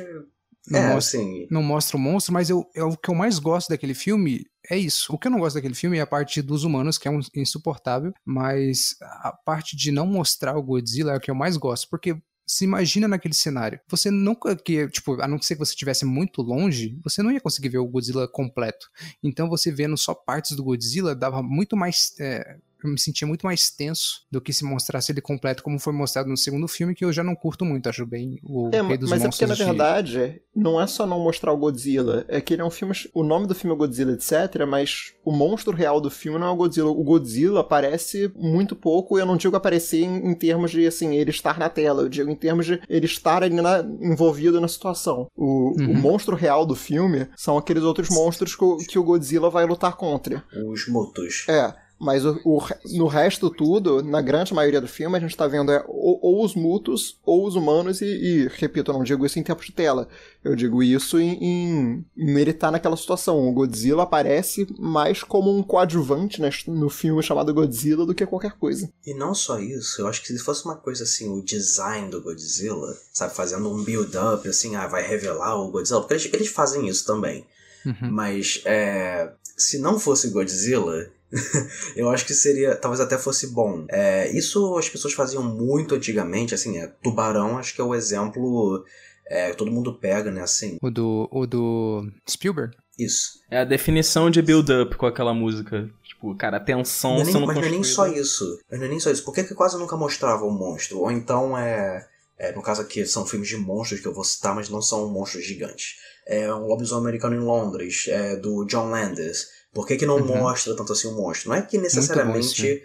Não é, mostra- assim. não mostra o monstro, mas eu, é o que eu mais gosto daquele filme é isso. O que eu não gosto daquele filme é a parte dos humanos, que é um- insuportável, mas a parte de não mostrar o Godzilla é o que eu mais gosto, porque se imagina naquele cenário. Você nunca que, tipo, a não ser que você estivesse muito longe, você não ia conseguir ver o Godzilla completo. Então você vendo só partes do Godzilla dava muito mais é, eu me sentia muito mais tenso do que se mostrasse ele completo, como foi mostrado no segundo filme, que eu já não curto muito, acho bem o É, Rei dos mas é porque, Monstros na de- verdade, não é só não mostrar o Godzilla. É que ele é um filme. O nome do filme é Godzilla, etc. Mas o monstro real do filme não é o Godzilla. O Godzilla aparece muito pouco. Eu não digo aparecer em, em termos de, assim, ele estar na tela. Eu digo em termos de ele estar ali na- envolvido na situação. O, o Uhum. monstro real do filme são aqueles outros monstros que o, que o Godzilla vai lutar contra. Os mutos. É, mas o, o no resto tudo, na grande maioria do filme, a gente tá vendo é, ou, ou os mutos ou os humanos, e, e, repito, eu não digo isso em tempo de tela. Eu digo isso em, em, em ele tá naquela situação. O Godzilla aparece mais como um coadjuvante né, no filme chamado Godzilla do que qualquer coisa. E não só isso, eu acho que se fosse uma coisa assim, o design do Godzilla, sabe, fazendo um build-up, assim, ah, vai revelar o Godzilla, porque eles, eles fazem isso também. Uhum. Mas é, se não fosse Godzilla, eu acho que seria, talvez até fosse bom. É, isso as pessoas faziam muito antigamente, assim, é, Tubarão acho que é o exemplo é, que todo mundo pega, né, assim, O do, o do Spielberg? isso. É a definição de build-up com aquela música. Tipo, cara, a tensão Não é nem- sendo mas não é nem só isso. Não é nem só isso. Por que, que quase nunca mostrava o monstro? Ou então é, é. No caso aqui, são filmes de monstros que eu vou citar, mas não são monstros gigantes. É um lobisomem americano em Londres, é do John Landis. Por que, que não Uhum. mostra tanto assim o monstro? Não é que bom esse necessariamente.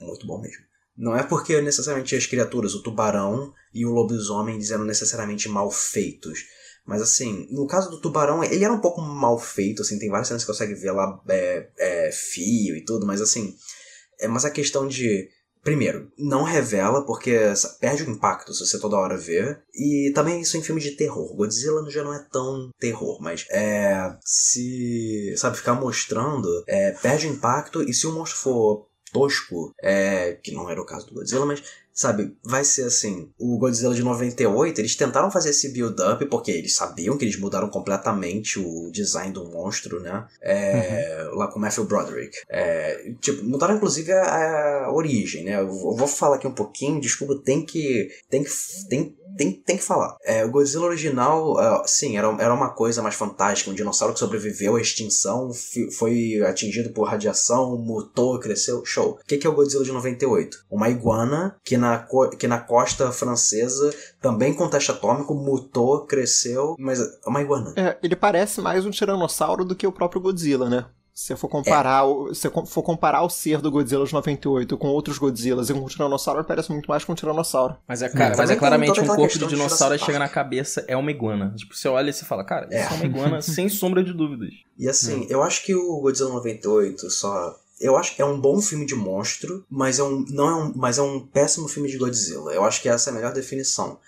Muito bom mesmo. Não é porque necessariamente as criaturas, o tubarão e o lobisomem, eles eram necessariamente mal feitos. Mas assim, no caso do tubarão, ele era um pouco mal feito, assim, tem várias cenas que você consegue ver lá é, é, fio e tudo, mas assim. É, mas a questão de. Primeiro, não revela, porque perde o impacto se você toda hora vê. E também isso em filmes de terror. Godzilla já não é tão terror, mas é. Se. Sabe, ficar mostrando, é, perde o impacto, e se o monstro for tosco, é, que não era o caso do Godzilla, mas sabe, vai ser assim, o Godzilla de 98, eles tentaram fazer esse build-up porque eles sabiam que eles mudaram completamente o design do monstro, né? É, Lá com Matthew Broderick. É, tipo, mudaram inclusive a, a origem, né? Eu vou eu vou falar aqui um pouquinho, desculpa, tem que. Tem que. Tem, tem, tem que falar. É, o Godzilla original, ah, sim, era, era uma coisa mais fantástica. Um dinossauro que sobreviveu à extinção, foi atingido por radiação, mutou, cresceu. Show. O que, que é o Godzilla de 98? Uma iguana que na, que na costa francesa, também com teste atômico, mutou, cresceu, mas é uma iguana. É, ele parece mais um tiranossauro do que o próprio Godzilla, né? Se você for comparar, o, se for comparar o ser do Godzilla de 98 com outros Godzillas e com o tiranossauro, parece muito mais com um tiranossauro. Mas é, cara, mas é claramente um corpo de dinossauro e chega na cabeça, é uma iguana. Tipo, você olha e você fala, cara, É. isso é uma iguana sem sombra de dúvidas. E assim, eu acho que o Godzilla 98 só. Eu acho que é um bom filme de monstro, mas é um, não é um, mas é um péssimo filme de Godzilla. Eu acho que essa é a melhor definição.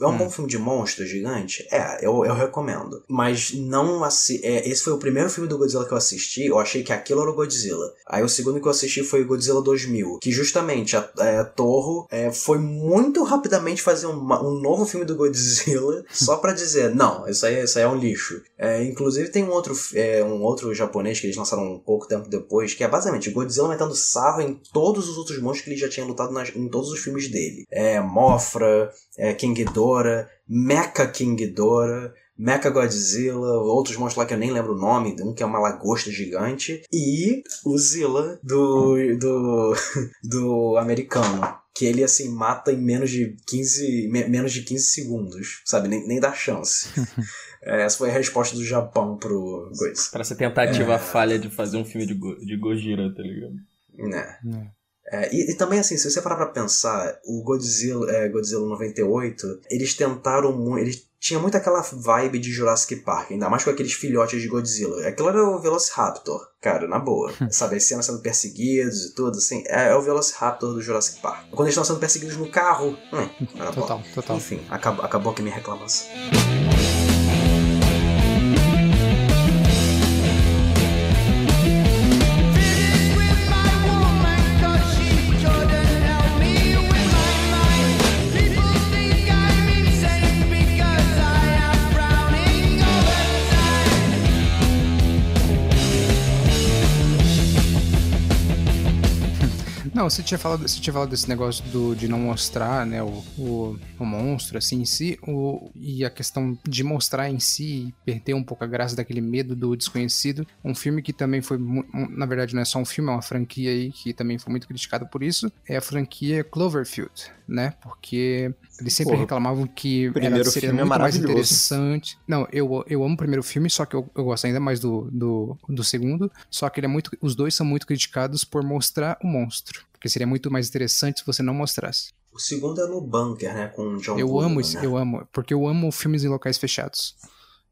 É um Hum. bom filme de monstro gigante? É, eu, eu recomendo. Mas não assi é, Esse foi o primeiro filme do Godzilla que eu assisti. Eu achei que aquilo era o Godzilla. Aí o segundo que eu assisti foi o Godzilla 2000. Que justamente a, é, a Torro é, foi muito rapidamente fazer uma- um novo filme do Godzilla só pra dizer: não, isso aí, isso aí é um lixo. É, inclusive tem um outro, é, um outro japonês que eles lançaram um pouco tempo depois, que é basicamente Godzilla metendo sarro em todos os outros monstros que ele já tinha lutado nas- em todos os filmes dele. É Mofra, é, King Ghidorah, Mecha King Ghidorah, Mecha Godzilla, outros monstros lá que eu nem lembro o nome, um que é uma lagosta gigante, e o Zilla do, do, do americano. que ele, assim, mata em menos de 15, me- menos de 15 segundos, sabe? Nem, nem dá chance. É, essa foi a resposta do Japão pro coisa. Pra essa tentativa falha de fazer um filme de, Go de Gojira, tá ligado? Né? É. É, e, e também, assim, se você parar pra pensar, o Godzilla, é, Godzilla 98, eles tentaram muito. Eles tinha muito aquela vibe de Jurassic Park, ainda mais com aqueles filhotes de Godzilla. Aquilo era o Velociraptor, cara, na boa. Sabe, as cenas sendo perseguidos e tudo, assim, é, é o Velociraptor do Jurassic Park. Quando eles estão sendo perseguidos no carro, hum, era bom. Total, total. Enfim, acabou, acabou aqui minha reclamação. Não, você tinha falado, você tinha falado desse negócio do, de não mostrar, né, o, o, o monstro, assim, em si, o, e a questão de mostrar em si e perder um pouco a graça daquele medo do desconhecido. Um filme que também foi, na verdade, não é só um filme, é uma franquia aí que também foi muito criticado por isso, é a franquia Cloverfield, né, porque eles sempre Porra, reclamavam que o primeiro era, seria filme é muito mais maravilhoso. interessante. Não, eu, eu amo o primeiro filme, só que eu, eu gosto ainda mais do, do, do segundo, só que ele é muito, os dois são muito criticados por mostrar o monstro. Porque seria muito mais interessante se você não mostrasse. O segundo é no bunker, né? Com o John eu Goodman, amo isso, né? eu amo. Porque eu amo filmes em locais fechados.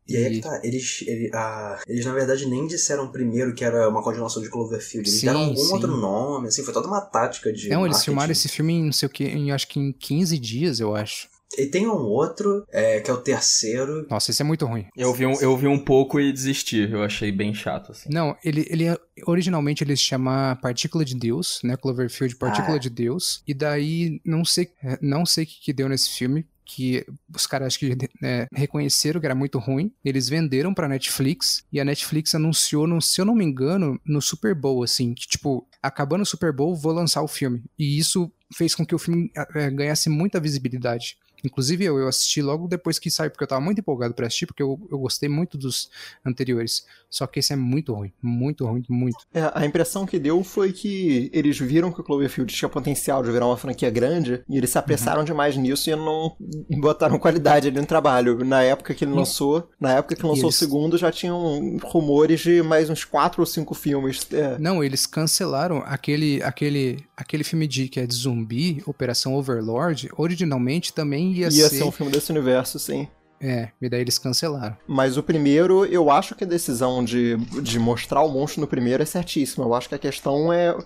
E aí é que tá, eles, ele- ah, eles na verdade nem disseram primeiro que era uma continuação de Cloverfield, eles Sim, deram algum sim. outro nome, assim, foi toda uma tática de não, eles marketing. filmaram esse filme em não sei o que, em acho que em 15 dias, eu acho. E tem um outro, é, que é o terceiro, Nossa, esse é muito ruim. Eu vi, um, eu vi um pouco e desisti, eu achei bem chato, assim. Não, ele, ele é- originalmente ele se chama Partícula de Deus, né? Cloverfield Partícula Ah. de Deus. E daí não sei, é, não sei o que, que deu nesse filme. Que os caras que é, reconheceram que era muito ruim. Eles venderam pra Netflix e a Netflix anunciou, no, se eu não me engano, no Super Bowl, assim, que tipo, acabando o Super Bowl, vou lançar o filme. E isso fez com que o filme é, ganhasse muita visibilidade. Inclusive eu, eu assisti logo depois que saiu, porque eu tava muito empolgado pra assistir, porque eu, eu gostei muito dos anteriores. Só que esse é muito ruim, muito ruim, muito. É, a impressão que deu foi que eles viram que o Cloverfield tinha potencial de virar uma franquia grande e eles se apressaram demais nisso e não botaram qualidade ali no trabalho. Na época que ele lançou, na época que lançou eles- o segundo, já tinham rumores de mais uns quatro ou cinco filmes. É, Não, eles cancelaram aquele aquele aquele filme de que é de zumbi, Operação Overlord, originalmente também ia, ia ser, ser um filme desse universo, sim. é, e daí eles cancelaram. Mas o primeiro, eu acho que a decisão de, de mostrar o monstro no primeiro é certíssima. Eu acho que a questão é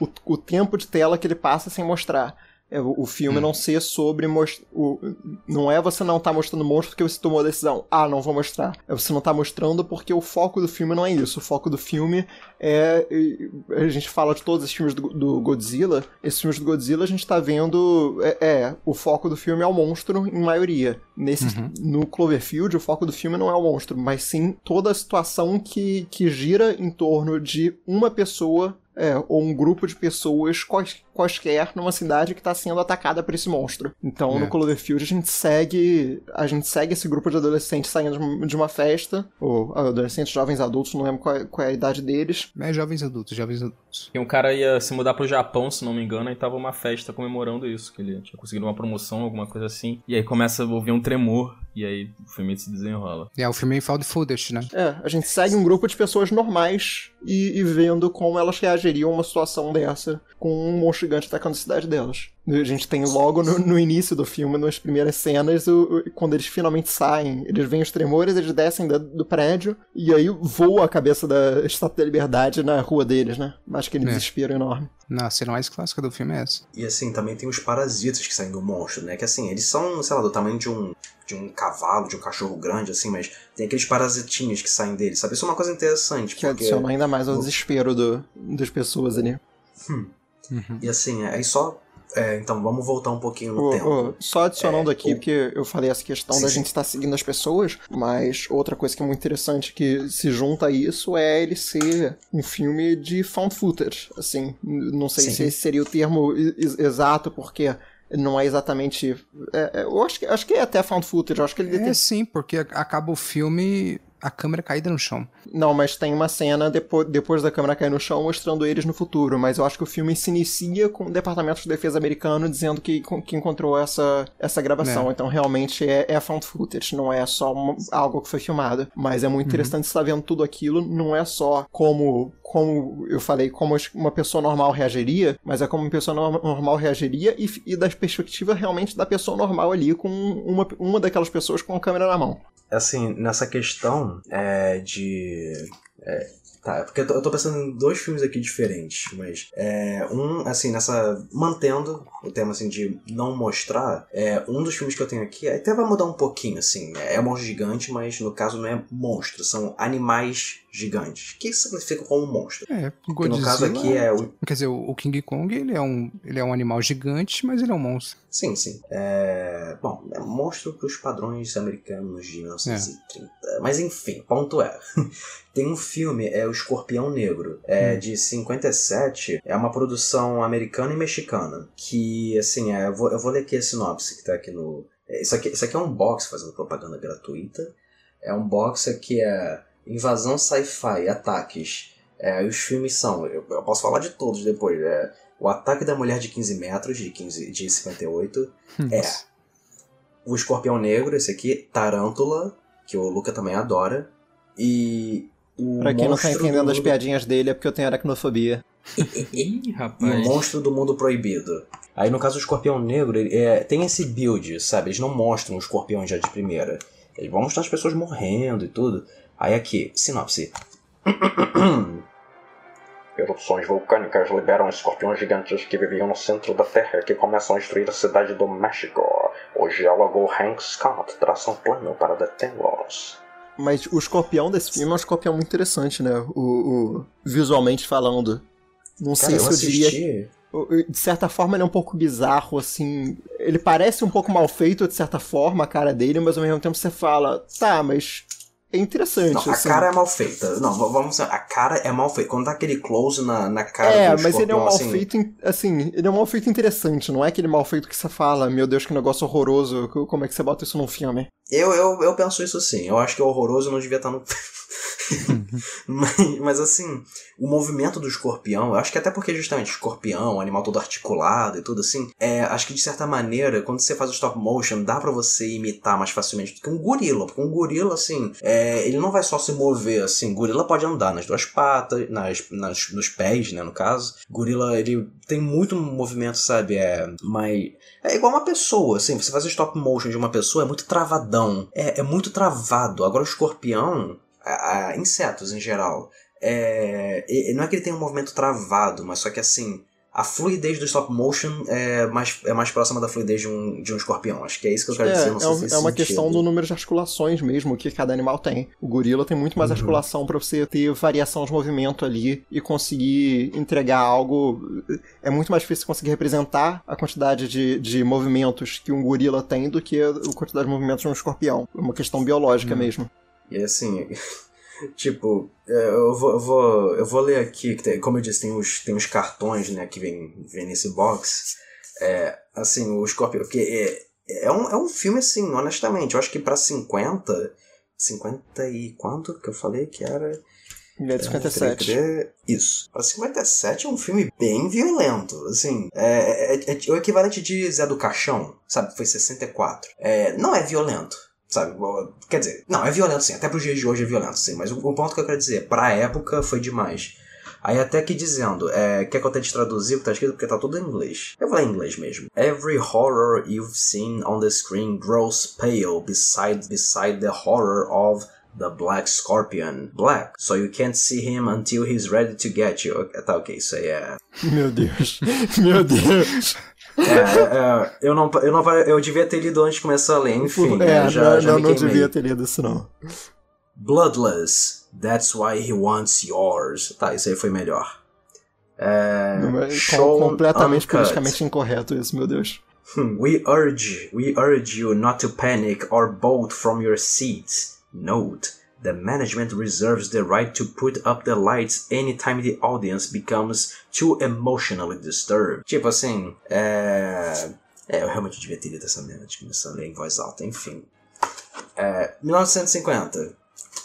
o, o tempo de tela que ele passa sem mostrar. É, o, o filme não ser sobre. mos- O, não é você não tá mostrando o monstro porque você tomou a decisão. Ah, não vou mostrar. É você não tá mostrando porque o foco do filme não é isso. O foco do filme é. e- A gente fala de todos os filmes do, do Godzilla. Esses filmes do Godzilla a gente tá vendo. É, é, o foco do filme é o monstro em maioria. Nesse, No Cloverfield, o foco do filme não é o monstro, mas sim toda a situação que, que gira em torno de uma pessoa é, ou um grupo de pessoas quais- quaisquer numa cidade que está sendo atacada por esse monstro. Então, É. no Cloverfield, a gente segue a gente segue esse grupo de adolescentes saindo de uma- festa, ou adolescentes, jovens adultos, não lembro qual é, qual é a idade deles. É jovens adultos, jovens adultos. E um cara ia se mudar pro Japão, se não me engano, e tava uma festa comemorando isso, que ele tinha conseguido uma promoção, alguma coisa assim. E aí começa a ouvir um tremor, e aí o filme se desenrola. É, o filme é found footage, né? É, a gente segue um grupo de pessoas normais e, e vendo como elas reagiriam a uma situação dessa com um monstro gigante atacando a cidade delas. A gente tem logo no, no início do filme, nas primeiras cenas, o- o- quando eles finalmente saem, eles veem os tremores, eles descem da- do prédio e aí voa a cabeça da Estátua da Liberdade na rua deles, né? Acho que aquele É. desespero enorme. Na a cena mais clássica do filme é essa. E assim, também tem os parasitas que saem do monstro, né? Que assim, eles são, sei lá, do tamanho de um, de um cavalo, de um cachorro grande, assim, mas tem aqueles parasitinhos que saem dele, sabe? Isso é uma coisa interessante, Que porque... adiciona ainda mais ao desespero do, das pessoas ali. E assim, aí só... é, então, vamos voltar um pouquinho no Ô, tempo. ô, só adicionando É, aqui, o- porque eu falei essa questão Sim, da sim. gente estar seguindo as pessoas, mas outra coisa que é muito interessante que se junta a isso é ele ser um filme de found footage. Assim, não sei Sim. se esse seria o termo exato, porque não é exatamente. é- é, eu acho que, acho que é até found footage, eu acho que ele É deve sim, porque acaba o filme a câmera caída no chão. Não, mas tem uma cena depois, depois da câmera cair no chão mostrando eles no futuro. Mas eu acho que o filme se inicia com o Departamento de Defesa americano dizendo que, que encontrou essa, essa gravação. É. Então realmente é, é found footage, não é só uma- algo que foi filmado. Mas é muito interessante estar vendo tudo aquilo. Não é só como. Como eu falei, como uma pessoa normal reagiria, mas é como uma pessoa no- normal reagiria e, e da perspectiva realmente da pessoa normal ali, com uma, uma daquelas pessoas com a câmera na mão. Assim, nessa questão é, de. é, tá, é porque eu tô, pensando em dois filmes aqui diferentes, mas é, um, assim, nessa. Mantendo o tema assim de não mostrar, é, um dos filmes que eu tenho aqui até vai mudar um pouquinho, assim. É monstro gigante, mas no caso não é monstro, são animais gigantes. O que significa como monstro? É, Godzilla... no caso aqui é o. Quer dizer, o King Kong, ele é, um, ele é um animal gigante, mas ele é um monstro. Sim, sim. É... Bom, é monstro pros padrões americanos de 1930. Mas enfim, ponto é. Tem um filme, é O Escorpião Negro, é de 57. É uma produção americana e mexicana. Que, assim, é, eu, vou, eu vou ler aqui a sinopse que tá aqui no. é, Isso aqui, isso aqui é um box fazendo propaganda gratuita. É um box que é invasão sci-fi, ataques. É, os filmes são, eu, eu posso falar de todos depois. É, o Ataque da Mulher de 15 Metros, de, 15, de 58. É. O Escorpião Negro, esse aqui. Tarântula, que o Luca também adora. E. O Pra quem não tá entendendo do as Mundo- piadinhas dele é porque eu tenho aracnofobia. Ih, E o rapaz. Monstro do Mundo Proibido. Aí no caso do Escorpião Negro, ele, é, tem esse build, sabe? Eles não mostram o escorpião já de primeira. Eles vão mostrar as pessoas morrendo e tudo. Aí aqui, sinopse. Erupções vulcânicas liberam escorpiões gigantes que viviam no centro da Terra que começam a destruir a cidade do México. O geólogo Hank Scott traça um plano para detê-los. Mas o escorpião desse filme é um escorpião muito interessante, né? O, o- visualmente falando. Não Cara, sei eu se eu diria. De certa forma, ele é um pouco bizarro, assim. Ele parece um pouco mal feito, de certa forma, a cara dele, mas ao mesmo tempo você fala, tá, mas é interessante. Não, a assim. cara é mal feita. Não, vamos a cara é mal feita. Quando dá aquele close na, na cara É, do mas ele é um mal assim, feito, assim, ele é um mal feito interessante, não é aquele mal feito que você fala, meu Deus, que negócio horroroso, co- como é que você bota isso num filme? Eu, eu, eu penso isso sim. Eu acho que é horroroso não devia estar no. mas, mas assim, o movimento do escorpião, eu acho que até porque justamente escorpião, animal todo articulado e tudo assim, é, acho que de certa maneira, quando você faz o stop motion, dá pra você imitar mais facilmente do que um gorila. Porque um gorila, assim, é, ele não vai só se mover assim. Gorila pode andar nas duas patas, nas, nas, nos pés, né, no caso. Gorila, ele tem muito movimento, sabe? É, mas é igual uma pessoa, assim, você fazer stop motion de uma pessoa é muito travadão. É, é muito travado. Agora o escorpião, a- a- insetos em geral, é, não é que ele tem um movimento travado, mas só que assim, a fluidez do stop motion é mais, é mais próxima da fluidez de um, de um escorpião. Acho que é isso que eu quero É, dizer. Não é, sei um- se é uma sentido. questão do número de articulações mesmo que cada animal tem. O gorila tem muito mais Uhum. articulação pra você ter variação de movimento ali e conseguir entregar algo. É muito mais difícil conseguir representar a quantidade de, de movimentos que um gorila tem do que a a quantidade de movimentos de um escorpião. É uma questão biológica Uhum. mesmo. E assim, tipo, é, eu vou, eu vou, eu vou ler aqui, que tem- como eu disse, tem os, tem os cartões, né, que vem, vem nesse box. É, assim, o Scorpion, porque é, é, um, é um filme, assim, honestamente, eu acho que pra 50, 50 e quanto que eu falei que era? Ele é de 57. Três- Isso. Pra 57 é um filme bem violento. Assim, é, é- é o equivalente de Zé do Caixão, sabe? Foi 64. É, não é violento. Sabe? Quer dizer, não, é violento sim. Até pros dias de hoje é violento sim. Mas o, o ponto que eu quero dizer, pra época foi demais. Aí até aqui dizendo, é, quer que eu tente traduzir o que tá escrito? Porque tá tudo em inglês. Eu vou ler em inglês mesmo. Every horror you've seen on the screen grows pale beside, beside the horror of the Black Scorpion. Black, so you can't see him until he's ready to get you. Tá ok, isso aí é. Meu Deus. Meu Deus. É, é, eu, não, eu, não, eu devia ter lido antes de começar a ler, enfim. é, eu já, não, já não, não devia ter lido isso, não. Bloodless, that's why he wants yours. Tá, isso aí foi melhor. É, com- completamente uncut. politicamente incorreto isso, meu Deus. Hmm, We urge, we urge you not to panic or bolt from your seats. Note, the management reserves the right to put up the lights anytime the audience becomes too emotionally disturbed. Tipo assim, é... É, eu realmente devia ter lido essa merda de começar a ler em voz alta, enfim. É, 1950.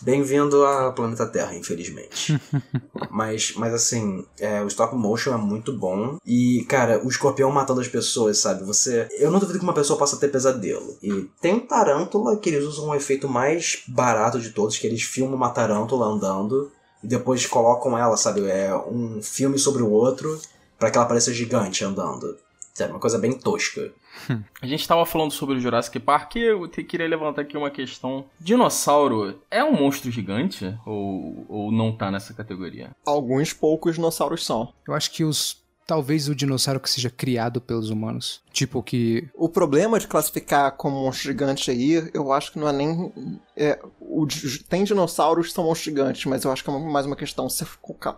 Bem-vindo ao planeta Terra, infelizmente. mas, mas assim, é, o stop motion é muito bom. E, cara, o escorpião matando as pessoas, sabe? Você. Eu não duvido que uma pessoa possa ter pesadelo. E tem um tarântula que eles usam um efeito mais barato de todos, que eles filmam uma tarântula andando e depois colocam ela, sabe? É um filme sobre o outro para que ela pareça gigante andando. Sabe? Uma coisa bem tosca. A gente tava falando sobre o Jurassic Park e eu te- queria levantar aqui uma questão. Dinossauro é um monstro gigante? Ou, ou não tá nessa categoria? Alguns poucos dinossauros são. Eu acho que os. Talvez o dinossauro que seja criado pelos humanos. Tipo que. O problema de classificar como monstro gigante aí, eu acho que não é nem. É, o tem dinossauros que são monstros gigantes, mas eu acho que é mais uma questão. Se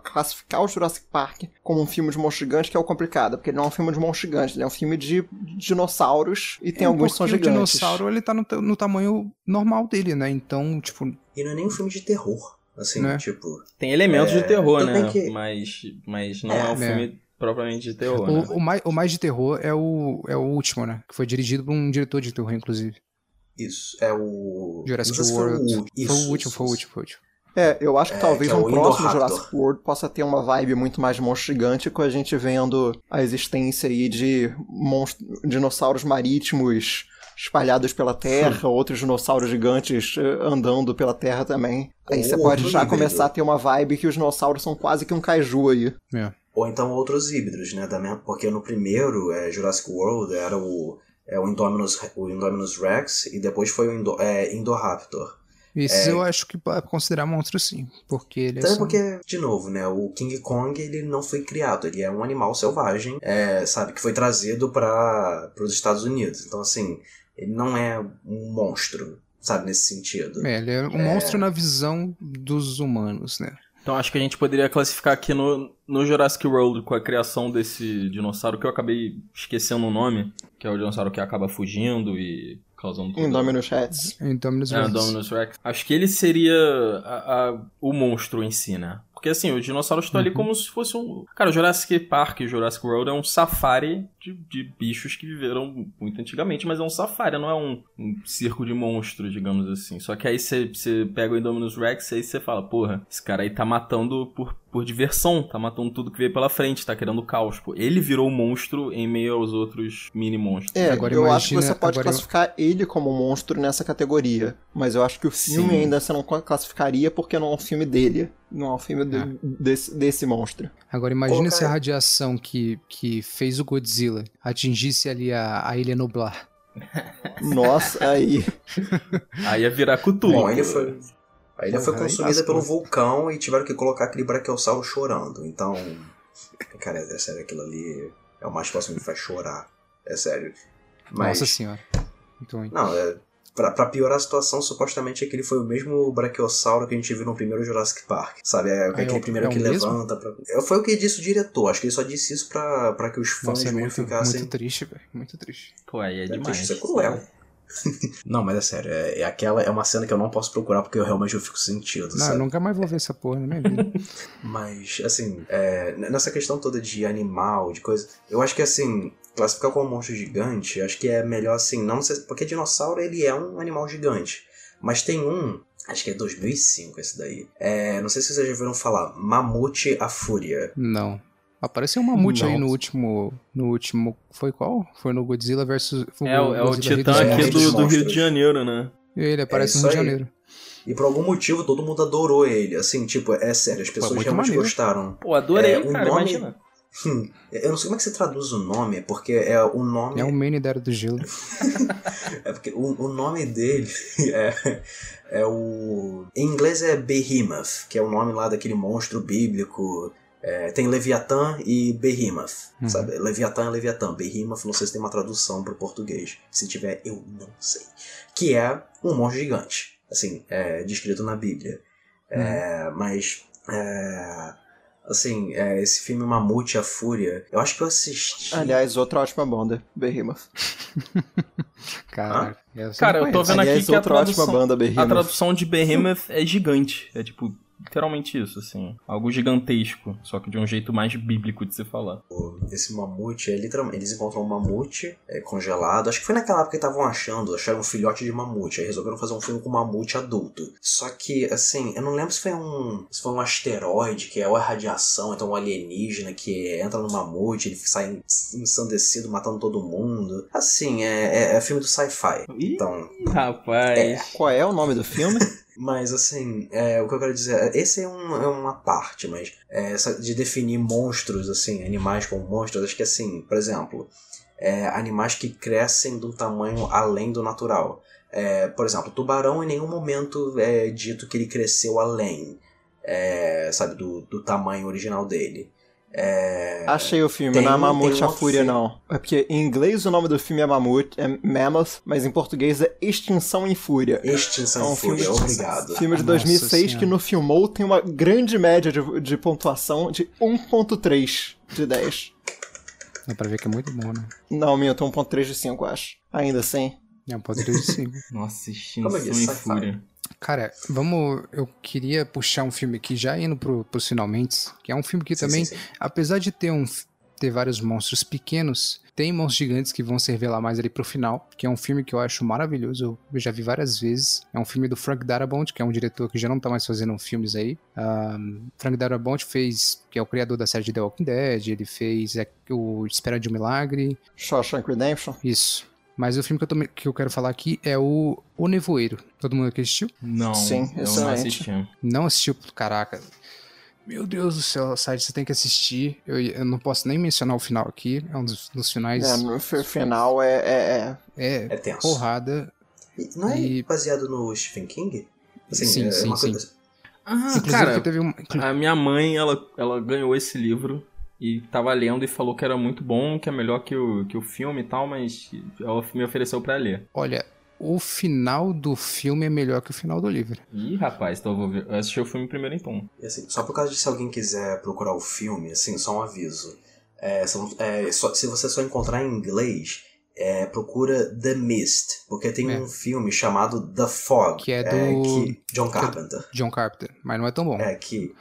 classificar o Jurassic Park como um filme de monstro gigante, que é o complicado, porque ele não é um filme de monstro gigante, ele é um filme de dinossauros e tem É, alguns que são porque o gigantes. dinossauro ele tá no, no tamanho normal dele, né? Então, tipo. E não é nem um filme de terror. Assim, Né? tipo. Tem elementos É, de terror, tudo né? que- Mas, mas não é, É, um né? filme propriamente de terror, né? O, o mais, o mais de terror é o, é o último, né? Que foi dirigido por um diretor de terror, inclusive. Isso. É o. Jurassic se foi World. o- foi Isso, o último, isso, foi o último, foi o último. É, eu acho que É, talvez que é um o próximo. Jurassic World possa ter uma vibe muito mais monstro gigante, com a gente vendo a existência aí de monstro- dinossauros marítimos espalhados pela Terra, outros dinossauros gigantes eh, andando pela Terra também. Aí Ou você pode já começar a ter uma vibe que os dinossauros são quase que um kaiju aí. É. Ou então outros híbridos, né? Da mesma, porque no primeiro, é, Jurassic World, era o, é, o, Indominus, o Indominus Rex e depois foi o Indo, é, Indoraptor. Esses eu acho que pode considerar monstro sim. Porque ele é é só- porque, de novo, né? O King Kong ele não foi criado, ele é um animal selvagem, é, sabe? Que foi trazido para os Estados Unidos. Então, assim, ele não é um monstro, sabe? Nesse sentido. É, ele é um monstro na visão dos humanos, né? Então acho que a gente poderia classificar aqui no, no Jurassic World com a criação desse dinossauro que eu acabei esquecendo o nome, que é o dinossauro que acaba fugindo e causando tudo. Indominus Rex. Indominus É, Rex. Dominus Rex. Acho que ele seria a- a- o monstro em si, né? Porque assim, os dinossauros estão ali como se fosse um. Cara, o Jurassic Park e o Jurassic World é um safari de, de bichos que viveram muito antigamente, mas é um safari, não é um, um circo de monstros, digamos assim. Só que aí você pega o Indominus Rex e aí você fala, porra, esse cara aí tá matando por, por diversão, tá matando tudo que veio pela frente, tá querendo caos. Pô. Ele virou um monstro em meio aos outros mini monstros. É, Agora eu acho que imagina- você pode agora eu- classificar ele como um monstro nessa categoria. Mas eu acho que o filme Sim. ainda você não classificaria porque não é um filme dele. Não é um filme de- É. desse, desse monstro. Agora imagina Ô, se a radiação que, que fez o Godzilla atingisse ali a, a Ilha Nublar. Nossa, aí. Aí ia virar Cthulhu. Bom, ele foi. A ilha foi consumida pelo vulcão e tiveram que colocar aquele brachiosauro chorando. Então. Cara, é sério, aquilo ali é o mais próximo que faz chorar. É sério. Mas. Nossa senhora. Muito ruim. Não, é. Pra, pra piorar a situação, supostamente aquele foi o mesmo brachiosauro que a gente viu no primeiro Jurassic Park. Sabe? É, aquele é o- primeiro é que mesmo? levanta. Pra... É, Foi o que disse o diretor. Acho que ele só disse isso pra, pra que os fãs Nossa, é não muito, ficassem. muito triste, velho. Muito triste. Pô, aí é demais. Isso é cruel. não, mas é sério, é, é aquela é uma cena que eu não posso procurar porque eu realmente eu fico sentido, Não, eu nunca mais vou ver essa porra na minha vida. Mas, assim, é, nessa questão toda de animal, de coisa, eu acho que, assim, classificar como monstro gigante, acho que é melhor, assim, não sei, porque dinossauro, ele é um animal gigante. Mas tem um, acho que é 2005 esse daí, é, não sei se vocês já ouviram falar, Mamute a Fúria. Não. Apareceu um mamute aí Não. no último. No último. Foi qual? Foi no Godzilla versus. É, o- é o Titã aqui do, do Rio de. Janeiro, né? Ele aparece É no Rio de aí. Janeiro. E por algum motivo todo mundo adorou ele, assim, tipo, é sério, as pessoas muito realmente maneiro. gostaram. Pô, adorei, É, o cara, nome- imagina. Hum, eu não sei como é que você traduz o nome, porque é o nome É o Manny da Era do Gelo. É porque o, o nome dele é, é o. Em inglês é Behemoth, que é o nome lá daquele monstro bíblico. É, tem Leviatã e Behemoth, Uhum. sabe? Leviatã é Leviatã, Behemoth não sei se tem uma tradução para o português. Se tiver, eu não sei. Que é um monstro gigante, assim, é descrito na Bíblia. É, mas, é, assim, é, esse filme Mamute a Fúria, eu acho que eu assisti. Aliás, outra ótima banda, Behemoth. Caraca. essa Cara, eu tô vendo Aliás, aqui que a outra ótima tradução, banda, a tradução de Behemoth é gigante. É tipo literalmente isso, assim. Algo gigantesco, só que de um jeito mais bíblico de se falar. Esse mamute é literalmente. Eles encontram um mamute é, congelado. Acho que foi naquela época que estavam achando, acharam um filhote de mamute. Aí resolveram fazer um filme com mamute adulto. Só que, assim, eu não lembro se foi um. Se foi um asteroide, que é ou a radiação, então um alienígena que entra no mamute, ele sai ensandecido, matando todo mundo. Assim, é, é, é filme do sci-fi. Então. rapaz. Qual é o nome do filme? Mas assim, é, o que eu quero dizer, é, esse é, um, é uma parte, mas é, essa de definir monstros, assim, animais como monstros, acho que assim, por exemplo, é, animais que crescem de um tamanho além do natural. É, por exemplo, o tubarão em nenhum momento é dito que ele cresceu além, é, sabe, do, do tamanho original dele. É, Achei o filme, Tem- não é Mamute a Fúria, filme. não. É porque em inglês o nome do filme é Mamute, é Mammoth, mas em português é Extinção em Fúria. Extinção É um em Fúria, filme- obrigado. Filme de Nossa 2006 que no Filmou tem uma grande média de, de pontuação de 1.3 de 10. Dá pra ver que é muito bom, né? Não, tenho 1.3 de 5, acho. Ainda assim. É um poder de cinco. Nossa, Como eu extinção disse, e sci-fi. fúria. Cara, vamos. Eu queria puxar um filme aqui, já indo pro, pros finalmente, que é um filme que Sim, também, sim, sim. apesar de ter, um, ter vários monstros pequenos, tem monstros gigantes que vão se revelar mais ali pro final, que é um filme que eu acho maravilhoso, eu já vi várias vezes. É um filme do Frank Darabont, que é um diretor que já não tá mais fazendo filmes aí. Um, Frank Darabont fez, que é o criador da série de The Walking Dead, ele fez é, o Espera de um Milagre, Shawshank Redemption. isso. Mas o filme que eu, tô, que eu quero falar aqui é o O Nevoeiro. Todo mundo aqui assistiu? Não, Sim, eu não assisti. Não assistiu, caraca. Meu Deus do céu, site você tem que assistir. Eu, eu não posso nem mencionar o final aqui. É um dos, dos finais. É, no fi- final é, é, é- É, É tenso. porrada. E Não é E- baseado no Stephen King? Assim, Sim, é sim, uma sim. coisa- Ah, Inclusive, cara, teve um. a minha mãe, ela, ela ganhou esse livro e tava lendo e falou que era muito bom, que é melhor que o, que o filme e tal, mas ela me ofereceu pra ler. Olha, o final do filme é melhor que o final do livro. Ih, rapaz, então eu vou ver. Eu assisti o filme primeiro então. E, assim, só por causa de se alguém quiser procurar o filme, assim, só um aviso. É, são- é, só- se você só encontrar em inglês, é, procura The Mist, porque tem É. um filme chamado The Fog, Que é do- que- John Carpenter. John Carpenter. Mas não é tão bom. É que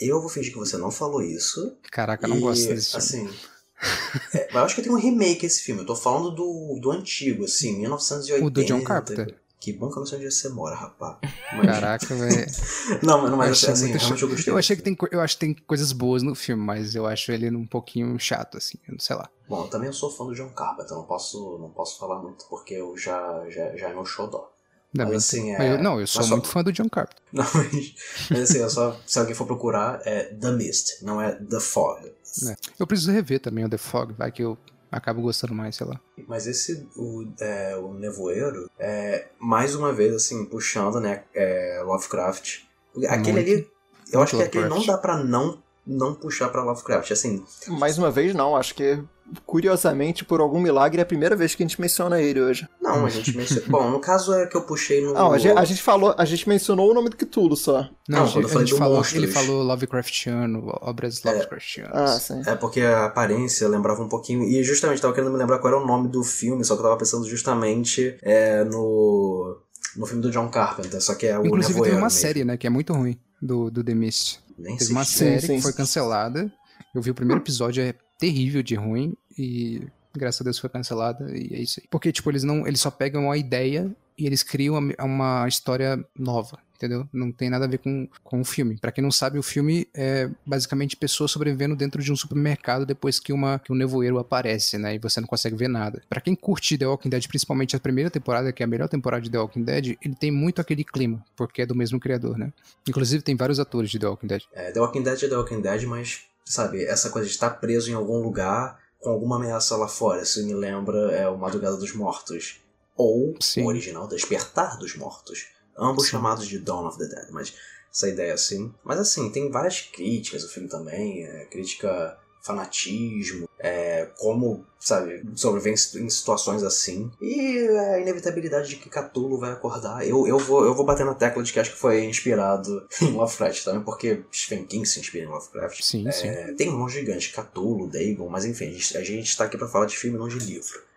eu vou fingir que você não falou isso. Caraca, eu não e, gosto desse filme. assim, é, mas eu acho que tem um remake esse filme. Eu tô falando do, do antigo, assim, 1980. O do John Carpenter. Que bom que eu não sei onde você mora, rapaz. Mas- Caraca, velho. Não, mas, mas assim, muito realmente eu gostei. Eu achei que tem, eu acho que tem coisas boas no filme, mas eu acho ele um pouquinho chato, assim. Sei lá. Bom, eu também sou fã do John Carpenter, não posso, não posso falar muito porque eu já, já, já é meu xodó. Ainda Mas assim, é- eu- não, eu sou mas só- muito fã do John Carpenter. Não, mas, mas assim, eu só, se alguém for procurar, é The Mist, não é The Fog. né? Eu preciso rever também o The Fog, vai que eu acabo gostando mais, sei lá. Mas esse, o, é, o Nevoeiro, é, mais uma vez, assim, puxando, né, é, Lovecraft. Aquele Muito. ali, eu acho que aquele não dá pra não, não puxar pra Lovecraft, assim, Mais uma vez, não. Acho que, curiosamente, por algum milagre, é a primeira vez que a gente menciona ele hoje. não, a gente menciona... Bom, no caso é que eu puxei no... Não, a gente, a gente falou, a gente mencionou o nome do Cthulhu só. Não, a gente, quando eu a falei gente do falou, monstros. ele falou Lovecraftiano, obras Lovecraftianas. Ah, sim. É porque a aparência lembrava um pouquinho. E justamente tava querendo me lembrar qual era o nome do filme, só que eu tava pensando justamente é, no. No filme do John Carpenter, só que é o Inclusive Nevoeiro uma mesmo. série, né, que é muito ruim, do, do The Mist. Nem Teve uma série sim. que foi cancelada. Eu vi o primeiro episódio, é terrível de ruim. E graças a Deus foi cancelada. E é isso aí. Porque, tipo, eles não. Eles só pegam uma ideia e eles criam uma, uma história nova. Entendeu? Não tem nada a ver com, com o filme. Pra quem não sabe, o filme é basicamente pessoas sobrevivendo dentro de um supermercado depois que, uma, que um nevoeiro aparece, né? E você não consegue ver nada. Pra quem curte The Walking Dead, principalmente a primeira temporada, que é a melhor temporada de The Walking Dead, ele tem muito aquele clima, porque é do mesmo criador, né? Inclusive tem vários atores de The Walking Dead. É, The Walking Dead é The Walking Dead, mas, sabe, essa coisa de estar preso em algum lugar com alguma ameaça lá fora, isso me lembra é o Madrugada dos Mortos. Ou Sim. o original Despertar dos Mortos. Ambos Sim. chamados de Dawn of the Dead, mas essa ideia assim. Mas assim, tem várias críticas o filme também, é, crítica fanatismo, é, como, sabe, sobreviver em situações assim. E a inevitabilidade de que Cthulhu vai acordar. Eu, eu, vou, eu vou bater na tecla de que acho que foi inspirado em Lovecraft também, porque Stephen King se inspira em Lovecraft. Sim, sim. É, tem um monte gigante, Cthulhu, Dagon, mas enfim, a gente, a gente tá aqui pra falar de filme, não de livro.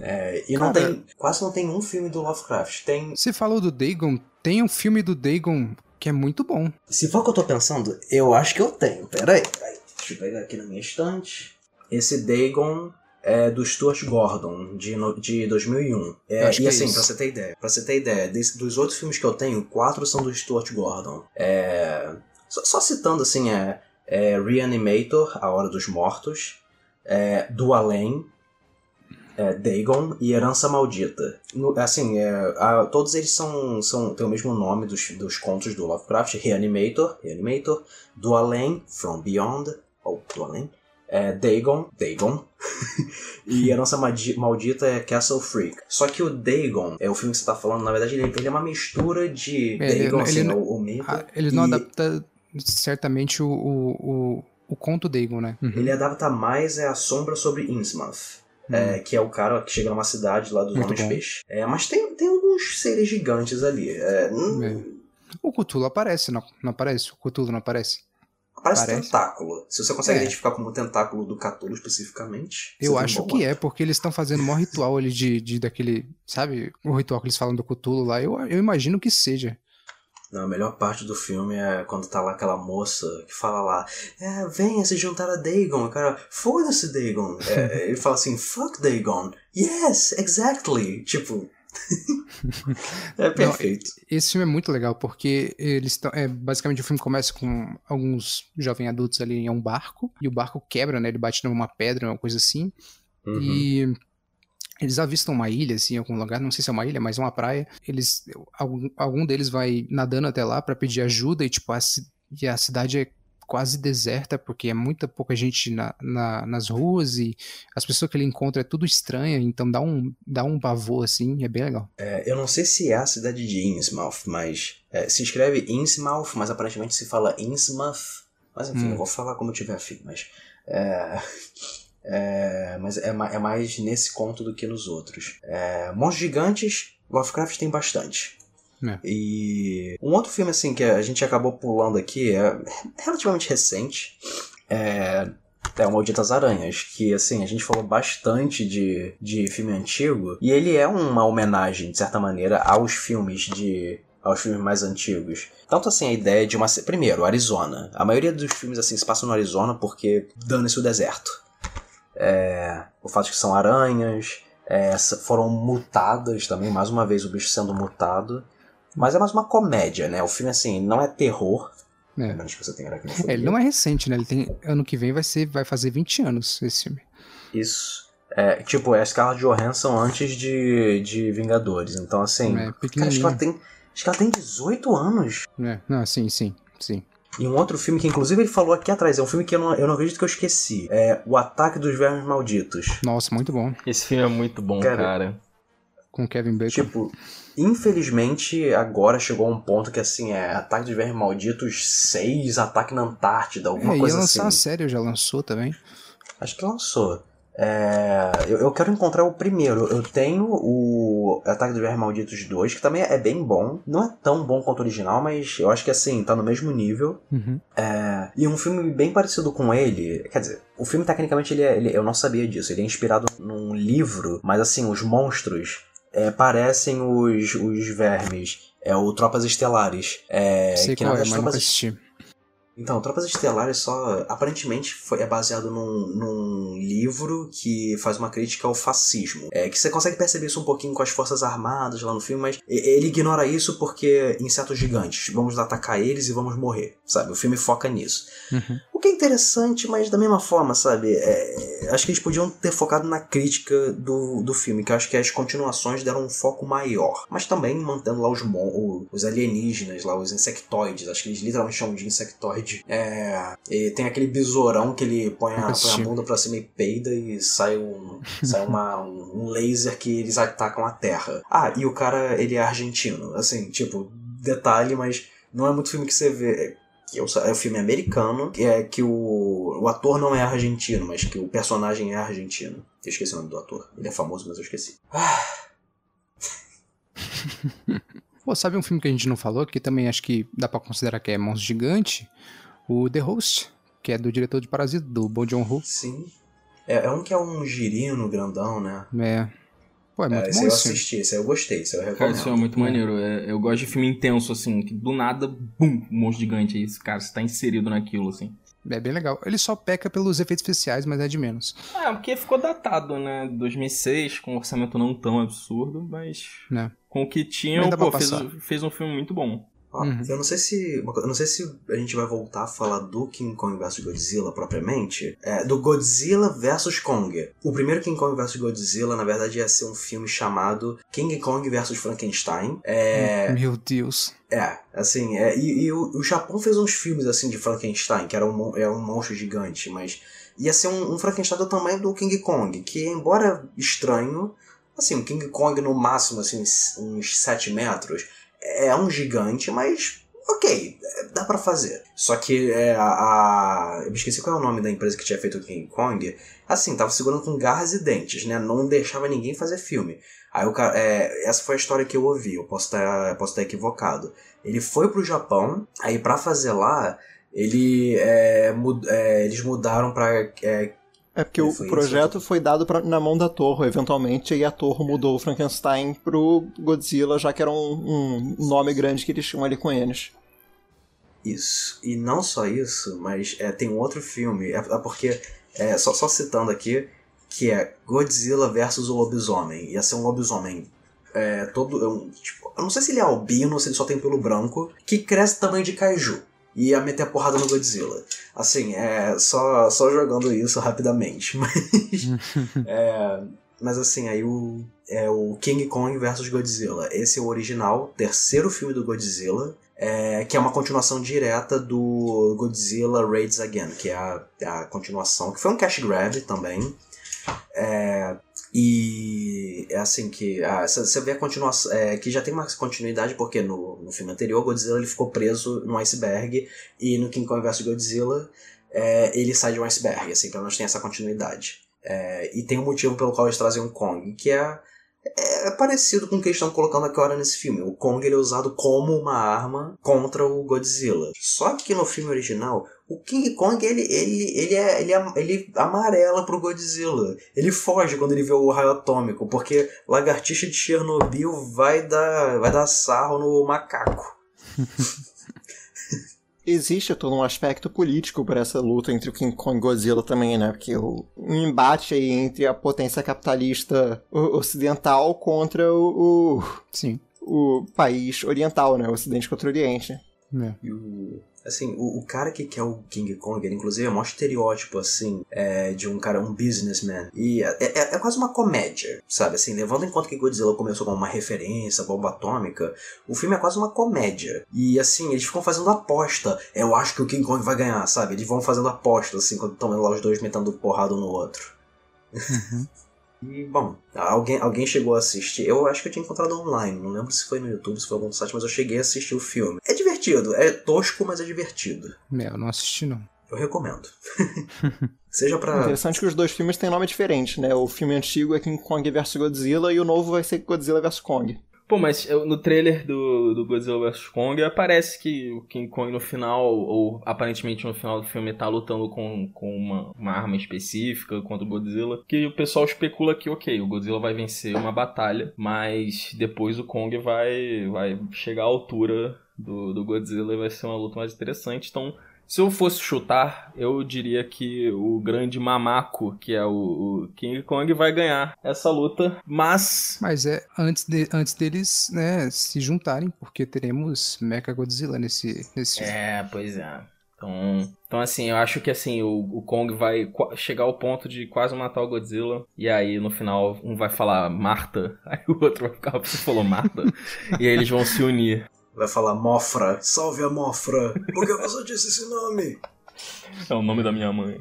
É, e não Cara- tem, quase não tem um filme do Lovecraft. Tem Você falou do Dagon, tem um filme do Dagon que é muito bom. Se for o que eu tô pensando, eu acho que eu tenho. Pera aí. Deixa eu pegar aqui na minha estante. Esse Dagon é do Stuart Gordon, de, no- de 2001. É, acho e que é assim, isso. pra você ter ideia, pra você ter ideia, desse- dos outros filmes que eu tenho, quatro são do Stuart Gordon. É, só, só citando assim, é, é Reanimator, A Hora dos Mortos, é, Do Além, é, Dagon e Herança Maldita. No- assim, é, a- todos eles são, são têm o mesmo nome dos, dos contos do Lovecraft, Reanimator, Reanimator, Do Além, From Beyond, ou Do Além, é, Dagon, Dagon, e Herança Madi- Maldita é Castle Freak. Só que o Dagon, é o filme que você tá falando, na verdade, ele, ele é uma mistura de É, ele- Dagon, ele assim, não- é o, o mito, Ah, ele não e adapta certamente o, o, o, o conto Dagon, né? Uhum. ele adapta mais é a sombra sobre Innsmouth. É, que é o cara que chega numa cidade lá dos Muito Homens. Peixe. É, mas tem, tem alguns seres gigantes ali. É, hum. O Cthulhu aparece, não, não aparece? O Cthulhu não aparece? Parece, Parece. tentáculo. Se você consegue É. identificar como tentáculo do Cthulhu especificamente. Eu acho um que é, porque eles estão fazendo o maior ritual ali de, de daquele. Sabe? O ritual que eles falam do Cthulhu lá. Eu, eu imagino que seja. Não, a melhor parte do filme é quando tá lá aquela moça que fala lá, é, venha se juntar a Dagon. O cara, foda-se Dagon. É, ele fala assim, fuck Dagon. Yes, exactly. Tipo. é perfeito. Esse filme é muito legal, porque eles estão. É, basicamente o filme começa com alguns jovens adultos ali em um barco, e o barco quebra, né? Ele bate numa pedra, uma coisa assim. Uhum. E eles avistam uma ilha, assim, em algum lugar, não sei se é uma ilha, mas uma praia. Eles, algum, algum deles vai nadando até lá pra pedir ajuda e, tipo, a, e a cidade é quase deserta, porque é muita pouca gente na, na- nas ruas e as pessoas que ele encontra é tudo estranha, então dá um, dá um pavor, assim, é bem legal. É, eu não sei se é a cidade de Innsmouth, mas é, se escreve Innsmouth, mas aparentemente se fala Innsmouth. Mas enfim, Hum. eu vou falar como eu tiver afim, mas. É, é, mas é, é mais nesse conto do que nos outros. É, Monstros gigantes, Lovecraft tem bastante. É. E um outro filme assim que a gente acabou pulando aqui é relativamente recente. É, é o Malditas Aranhas, que assim, a gente falou bastante de, de filme antigo, e ele é uma homenagem, de certa maneira, aos filmes de. aos filmes mais antigos. Tanto assim a ideia de uma. Primeiro, Arizona. A maioria dos filmes assim se passam no Arizona porque dane-se o deserto. É, o fato de que são aranhas, é, foram mutadas também, mais uma vez o bicho sendo mutado. Mas é mais uma comédia, né? O filme, assim, não é terror. É. Menos que você tenha aqui no É, ele não é recente, né? Ele tem. Ano que vem vai ser. Vai fazer 20 anos esse filme. Isso. É, tipo, é a Scarlett Johansson antes de, de Vingadores. Então, assim. É, cara, acho que ela tem. Acho que ela tem 18 anos. É, não, sim, sim, sim. E um outro filme que, inclusive, ele falou aqui atrás. É um filme que eu não, eu não acredito que eu esqueci. É O Ataque dos Vermes Malditos. Nossa, muito bom. Esse filme é muito bom, Cara, cara. Com o Kevin Bacon. Tipo, infelizmente, agora chegou a um ponto que, assim, é Ataque dos Vermes Malditos 6, Ataque na Antártida, alguma é, ia coisa lançar assim. a série, já lançou também. Acho que lançou. É, eu, eu quero encontrar o primeiro. Eu tenho o Ataque dos Vermes Malditos 2, que também é bem bom. Não é tão bom quanto o original, mas eu acho que assim, tá no mesmo nível. Uhum. É, e um filme bem parecido com ele. Quer dizer, o filme tecnicamente ele, é, ele- eu não sabia disso. Ele é inspirado num livro, mas assim, os monstros é, parecem os, os vermes. É o Tropas Estelares. É, Sei que qual é, mas Tropas assisti. Então, Tropas Estelares só aparentemente foi, é baseado num, num livro que faz uma crítica ao fascismo. É que você consegue perceber isso um pouquinho com as forças armadas lá no filme, mas ele ignora isso porque insetos gigantes, vamos atacar eles e vamos morrer, sabe? O filme foca nisso. Uhum. O que é interessante, mas da mesma forma, sabe? É, acho que eles podiam ter focado na crítica do, do filme, que acho que as continuações deram um foco maior. Mas também mantendo lá os, mon- os alienígenas, lá os insectoides. Acho que eles literalmente chamam de insectoide. É, e tem aquele besourão que ele põe a, põe a bunda pra cima e peida e sai um, sai uma, um, um laser que eles atacam a Terra. Ah, e o cara, ele é argentino. Assim, tipo, detalhe, mas não é muito filme que você vê que é o é um filme americano, que é que o, o ator não é argentino, mas que o personagem é argentino. Eu esqueci o nome do ator. Ele é famoso, mas eu esqueci. Ah, Pô, sabe um filme que a gente não falou, que também acho que dá pra considerar que é Monstro Gigante? O The Host, que é do diretor de Parasita, do Bong Joon-ho. sim. É, é um que é um girino grandão, né? É, Pô, é É, muito esse bom eu esse filme. assisti, esse eu gostei, esse eu Cara, recomendo. esse filme é muito maneiro. É, eu gosto de filme intenso, assim, que do nada, bum, um monstro gigante aí. Esse cara, você tá inserido naquilo, assim. É bem legal. Ele só peca pelos efeitos especiais, mas é de menos. Ah, porque ficou datado, né? 2006, com um orçamento não tão absurdo, mas Né? com o que tinha, pô, fez, fez um filme muito bom. Ó, Uhum. Eu não sei se. Eu não sei se a gente vai voltar a falar do King Kong vs Godzilla propriamente. É, do Godzilla vs Kong. O primeiro King Kong vs Godzilla, na verdade, ia ser um filme chamado King Kong vs Frankenstein. É. Meu Deus. É, assim, é, e, e o, o Japão fez uns filmes assim de Frankenstein, que era um, mon- é um monstro gigante, mas ia ser um, um Frankenstein do tamanho do King Kong, que embora estranho, assim, um King Kong no máximo, assim, uns- uns 7 metros, é um gigante, mas ok, é, dá pra fazer. Só que é, a, Eu me esqueci qual é o nome da empresa que tinha feito o King Kong. Assim, tava segurando com garras e dentes, né? Não deixava ninguém fazer filme. Aí o cara. é, essa foi a história que eu ouvi, eu posso estar posso estar equivocado. Ele foi pro Japão, aí pra fazer lá, ele, é, mud- é, eles mudaram pra. É, porque o projeto foi dado pra- na mão da Torre, eventualmente, e a Torre mudou o Frankenstein pro Godzilla, já que era um, um nome grande que eles tinham ali com eles. Isso. E não só isso, mas é, tem um outro filme, é, é porque, é, só, só citando aqui, que é Godzilla versus o lobisomem. Ia ser um lobisomem é, todo. é um, tipo, eu não sei se ele é albino ou se ele só tem pelo branco, que cresce tamanho de kaiju. E ia meter a porrada no Godzilla. Assim, é. Só, só jogando isso rapidamente. Mas. é, mas assim, aí o. É o King Kong versus Godzilla. Esse é o original, terceiro filme do Godzilla é, que é uma continuação direta do Godzilla Raids Again, que é a, a continuação, que foi um cash grab também. É, e assim que ah, você vê a continuação, é, que já tem uma continuidade, porque no, no filme anterior, Godzilla ele ficou preso num iceberg, e no King Kong vs Godzilla é, ele sai de um iceberg, assim, pelo menos tem essa continuidade. É, e tem um motivo pelo qual eles trazem um Kong, que é é parecido com o que estão colocando agora nesse filme. O Kong ele é usado como uma arma contra o Godzilla. Só que no filme original, o King Kong ele, ele, ele, é, ele, é, ele amarela pro Godzilla. Ele foge quando ele vê o raio atômico, porque lagartixa de Chernobyl vai dar, vai dar sarro no macaco. Existe todo um aspecto político para essa luta entre o King Kong e Godzilla também, né? Porque o um embate aí entre a potência capitalista o- ocidental contra o, Sim. o, o país oriental, né? O Ocidente contra o Oriente. É. E o. Assim, o, o cara que quer o King Kong, ele inclusive é maior estereótipo, assim, é, de um cara, um businessman. E é, é, é quase uma comédia, sabe? Assim, levando em conta que Godzilla começou como uma referência, bomba atômica, o filme é quase uma comédia. E assim, eles ficam fazendo aposta. Eu acho que o King Kong vai ganhar, sabe? Eles vão fazendo aposta, assim, quando estão lá os dois metendo porrada um no outro. E, bom, alguém, alguém chegou a assistir. Eu acho que eu tinha encontrado online. Não lembro se foi no YouTube, se foi em algum site, mas eu cheguei a assistir o filme. É divertido. É tosco, mas é divertido. É, eu não assisti, não. Eu recomendo. Seja pra. Interessante que os dois filmes têm nome diferente, né? O filme antigo é King Kong vs Godzilla e o novo vai ser Godzilla vs Kong. Pô, mas no trailer do, do Godzilla vs Kong aparece que o King Kong no final, ou aparentemente no final do filme, tá lutando com, com uma, uma arma específica contra o Godzilla. Que o pessoal especula que, ok, o Godzilla vai vencer uma batalha, mas depois o Kong vai, vai chegar à altura do, do Godzilla e vai ser uma luta mais interessante. Então, se eu fosse chutar, eu diria que o grande mamaco, que é o, o King Kong, vai ganhar essa luta, mas Mas é antes, de, antes deles, né, se juntarem, porque teremos Mecha Godzilla nesse, nesse. É, pois é. Então, então assim, eu acho que assim, o, o Kong vai chegar ao ponto de quase matar o Godzilla. E aí, no final, um vai falar Marta, aí o outro vai ficar, você falou Marta. e aí eles vão se unir. Vai falar Mofra. Salve a Mofra. Por que você disse esse nome? É o nome da minha mãe.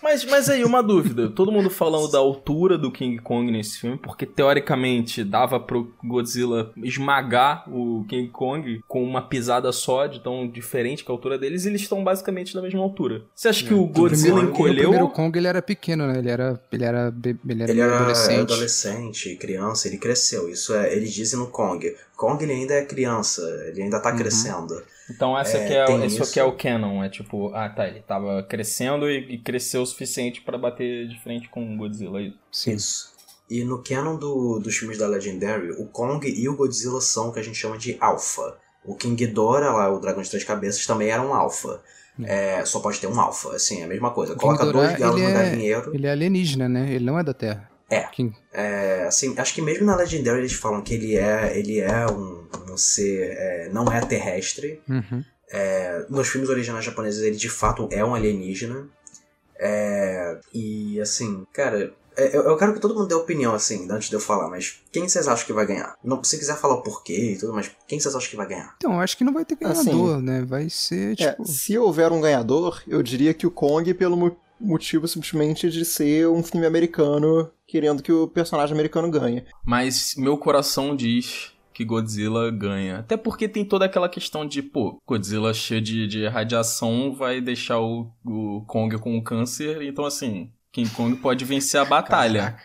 Mas, mas aí, uma dúvida. Todo mundo falando da altura do King Kong nesse filme, porque teoricamente dava pro Godzilla esmagar o King Kong com uma pisada só, de tão diferente que a altura deles, e eles estão basicamente na mesma altura. Você acha que o Godzilla primeiro, encolheu? No primeiro Kong ele era pequeno, né? Ele era, ele era, ele era, Ele era adolescente. adolescente, criança, ele cresceu. Isso é, eles dizem no Kong. Kong ele ainda é criança, ele ainda tá crescendo. Então essa É, é, isso aqui é o canon, é tipo, ah tá, ele tava crescendo e, e cresceu o suficiente pra bater de frente com o Godzilla. isso. Sim. Isso. E no canon do, dos filmes da Legendary, o Kong e o Godzilla são o que a gente chama de Alpha. O King Ghidorah, lá, o dragão de três cabeças, também era um Alpha. É, só pode ter um Alpha, assim, é a mesma coisa. Coloca dois Ghidorah, galos ele no é- galinheiro. Ele é alienígena, né? Ele não é da Terra. É. É, assim, acho que mesmo na Legendary eles falam que ele é, ele é um, um ser. é, não é terrestre. Uhum. É, nos filmes originais japoneses ele de fato é um alienígena. É, e assim, cara, é, eu, eu quero que todo mundo dê opinião assim, antes de eu falar, mas quem vocês acham que vai ganhar? Não, se quiser falar o porquê e tudo, mas quem vocês acham que vai ganhar? Então, eu acho que não vai ter Assim, ganhador, né? Vai ser, É, tipo... se houver um ganhador, eu diria que o Kong, pelo motivo simplesmente de ser um filme americano, querendo que o personagem americano ganhe. Mas meu coração diz que Godzilla ganha. Até porque tem toda aquela questão de, pô, Godzilla cheio de, de radiação vai deixar o, o Kong com câncer. Então, assim, King Kong pode vencer a batalha.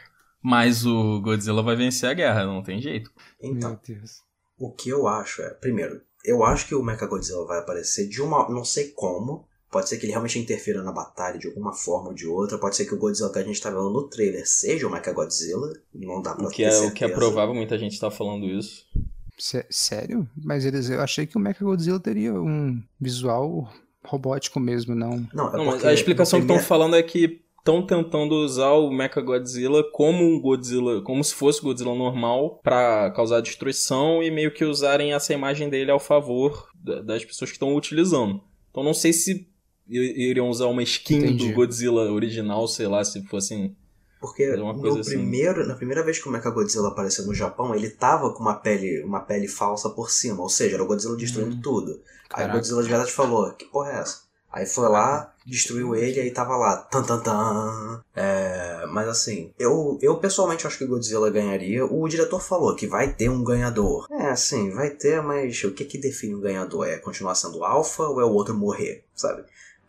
Mas o Godzilla vai vencer a guerra, não tem jeito. Então, Meu Deus. o que eu acho é, primeiro, eu acho que o Mechagodzilla vai aparecer de uma. não sei como. Pode ser que ele realmente interfira na batalha de alguma forma ou de outra. Pode ser que o Godzilla que a gente tá vendo no trailer seja o Mechagodzilla. Não dá pra O que, ter é, o certeza. que é provável, muita gente tá falando isso. Sé- Sério? Mas eles, eu achei que o Mechagodzilla teria um visual robótico mesmo, não. Não, é Não, a explicação que estão falando é que estão tentando usar o Mechagodzilla como um Godzilla, como se fosse Godzilla normal, pra causar destruição e meio que usarem essa imagem dele ao favor da- das pessoas que estão utilizando. Então não sei se iriam usar uma skin Entendi. do Godzilla original, sei lá, se fossem. Porque no coisa assim. primeiro, na primeira vez que o Mechagodzilla apareceu no Japão, ele tava com uma pele, uma pele falsa por cima, ou seja, era o Godzilla destruindo Hum. tudo. Aí o Caraca. Godzilla de verdade falou: Que porra é essa? Aí foi lá, destruiu ele, aí tava lá, tan tan tan. É, mas assim, eu, eu pessoalmente acho que o Godzilla ganharia. O diretor falou que vai ter um ganhador. É, assim, vai ter, mas o que que define um ganhador? É continuar sendo alfa ou é o outro morrer, sabe?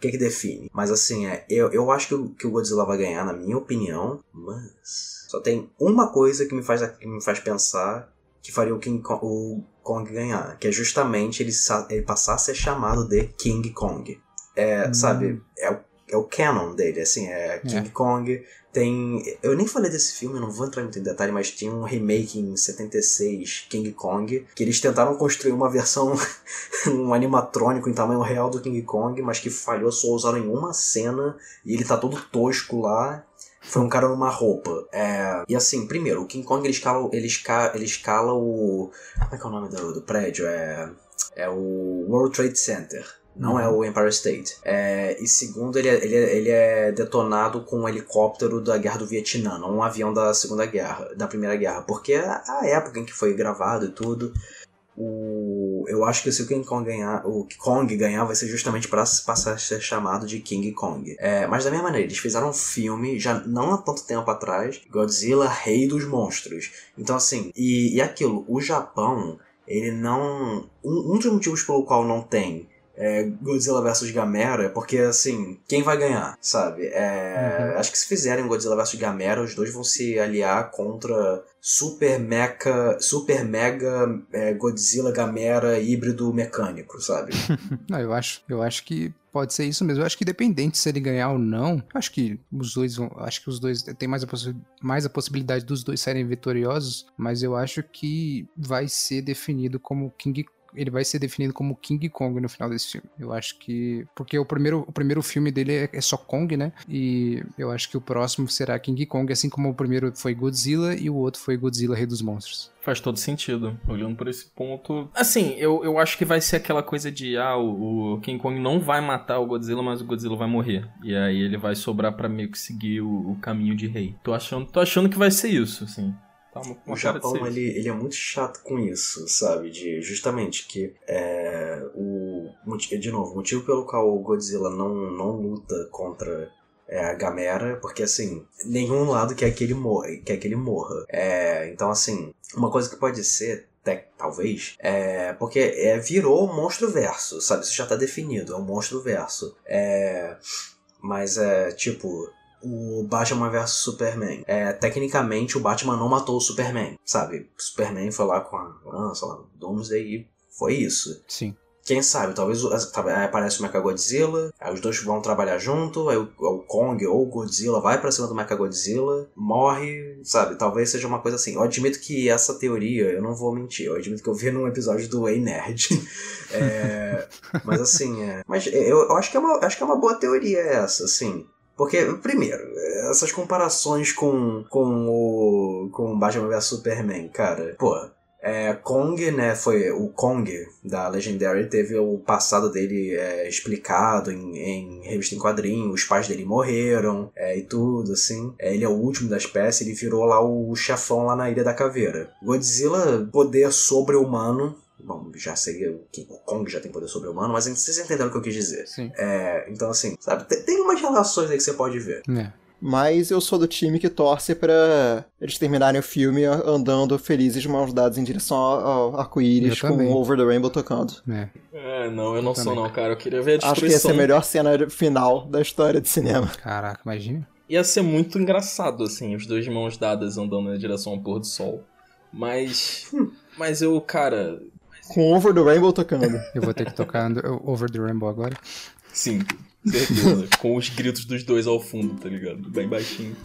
O que que define? Mas assim, é, eu, eu acho que o, que o Godzilla vai ganhar, na minha opinião, mas só tem uma coisa que me faz, que me faz pensar que faria o, King Kong, o Kong ganhar, que é justamente ele, ele passar a ser chamado de King Kong. É, Hum. sabe, é o, é o canon dele, assim, é King É. Kong. Tem. Eu nem falei desse filme, não vou entrar muito em detalhe, mas tinha um remake em 76, King Kong, que eles tentaram construir uma versão, um animatrônico em tamanho real do King Kong, mas que falhou, só usaram em uma cena e ele tá todo tosco lá. Foi um cara numa roupa. É, e assim, primeiro, o King Kong ele escala, ele escala, ele escala o. Como é que é o nome do, do prédio? É, é o World Trade Center. Não é o Empire State. É, e segundo, ele é, ele, é, ele é detonado com um helicóptero da Guerra do Vietnã, não um avião da Segunda Guerra, da Primeira Guerra. Porque a, a época em que foi gravado e tudo. O, eu acho que se o King Kong ganhar, o Kong ganhar vai ser justamente para passar a ser chamado de King Kong. É, mas da mesma maneira, eles fizeram um filme já não há tanto tempo atrás, Godzilla, Rei dos Monstros. Então assim, e, e aquilo, o Japão, ele não, um, um dos motivos pelo qual não tem é, Godzilla vs Gamera, porque assim, quem vai ganhar, sabe? É, Acho que se fizerem Godzilla vs Gamera, os dois vão se aliar contra Super Mecha, Super Mega é, Godzilla Gamera híbrido mecânico, sabe? Não, eu acho, eu acho que pode ser isso mesmo. Eu acho que independente se ele ganhar ou não, acho que os dois vão, acho que os dois tem mais a, mais a possibilidade dos dois serem vitoriosos, mas eu acho que vai ser definido como King ele vai ser definido como King Kong no final desse filme. Eu acho que. Porque o primeiro, o primeiro filme dele é, é só Kong, né? E eu acho que o próximo será King Kong, assim como o primeiro foi Godzilla e o outro foi Godzilla Rei dos Monstros. Faz todo sentido, olhando por esse ponto. Assim, eu, eu acho que vai ser aquela coisa de, ah, o, o King Kong não vai matar o Godzilla, mas o Godzilla vai morrer. E aí ele vai sobrar pra meio que seguir o, o caminho de rei. Tô achando, tô achando que vai ser isso, assim. Tá O Japão, ele, ele é muito chato com isso, sabe? De justamente que é, o de novo, o motivo pelo qual o Godzilla não, não luta contra é, a Gamera, porque assim, nenhum lado quer que ele morra, quer que ele morra. É, então assim, uma coisa que pode ser até, talvez, é porque é, virou um monstro verso, sabe? Isso já tá definido, é um monstro verso. É, mas é tipo, o Batman vs Superman. É, tecnicamente, o Batman não matou o Superman, sabe? O Superman foi lá com a lança, lá, Doomsday e foi isso. Sim. Quem sabe, talvez aí aparece o Mechagodzilla, aí os dois vão trabalhar junto, aí o, o Kong ou o Godzilla vai pra cima do Mechagodzilla, morre, sabe? Talvez seja uma coisa assim. Eu admito que essa teoria, eu não vou mentir, eu admito que eu vi num episódio do Ei Nerd. É, mas assim, é, mas eu, eu acho, que é uma, acho que é uma boa teoria essa, assim. Porque, primeiro, essas comparações com, com o com Batman vs Superman, cara, pô, é, Kong, né, foi o Kong da Legendary, teve o passado dele é, explicado em, em revista em quadrinho, os pais dele morreram é, e tudo, assim. É, ele é o último da espécie, ele virou lá o chefão lá na Ilha da Caveira. Godzilla, poder sobre-humano, Bom, já seria o que o Kong já tem poder sobre-humano, mas vocês entenderam o que eu quis dizer. Sim. É, então, assim, sabe, tem, tem umas relações aí que você pode ver. É. Mas eu sou do time que torce pra eles terminarem o filme andando felizes de mãos dadas em direção ao ao arco-íris Eu com também. Over the Rainbow tocando. É. É, não, eu não sou Também. não, cara. Eu queria ver a Acho que destruição. é a melhor cena final da história de cinema. Caraca, imagina. Ia ser muito engraçado, assim, os dois de mãos dadas andando na direção ao pôr do sol. Mas. Mas eu, cara. Com Over the Rainbow tocando. Eu vou ter que tocar Over the Rainbow agora. Sim, certeza. com os gritos dos dois ao fundo, tá ligado? Bem baixinho.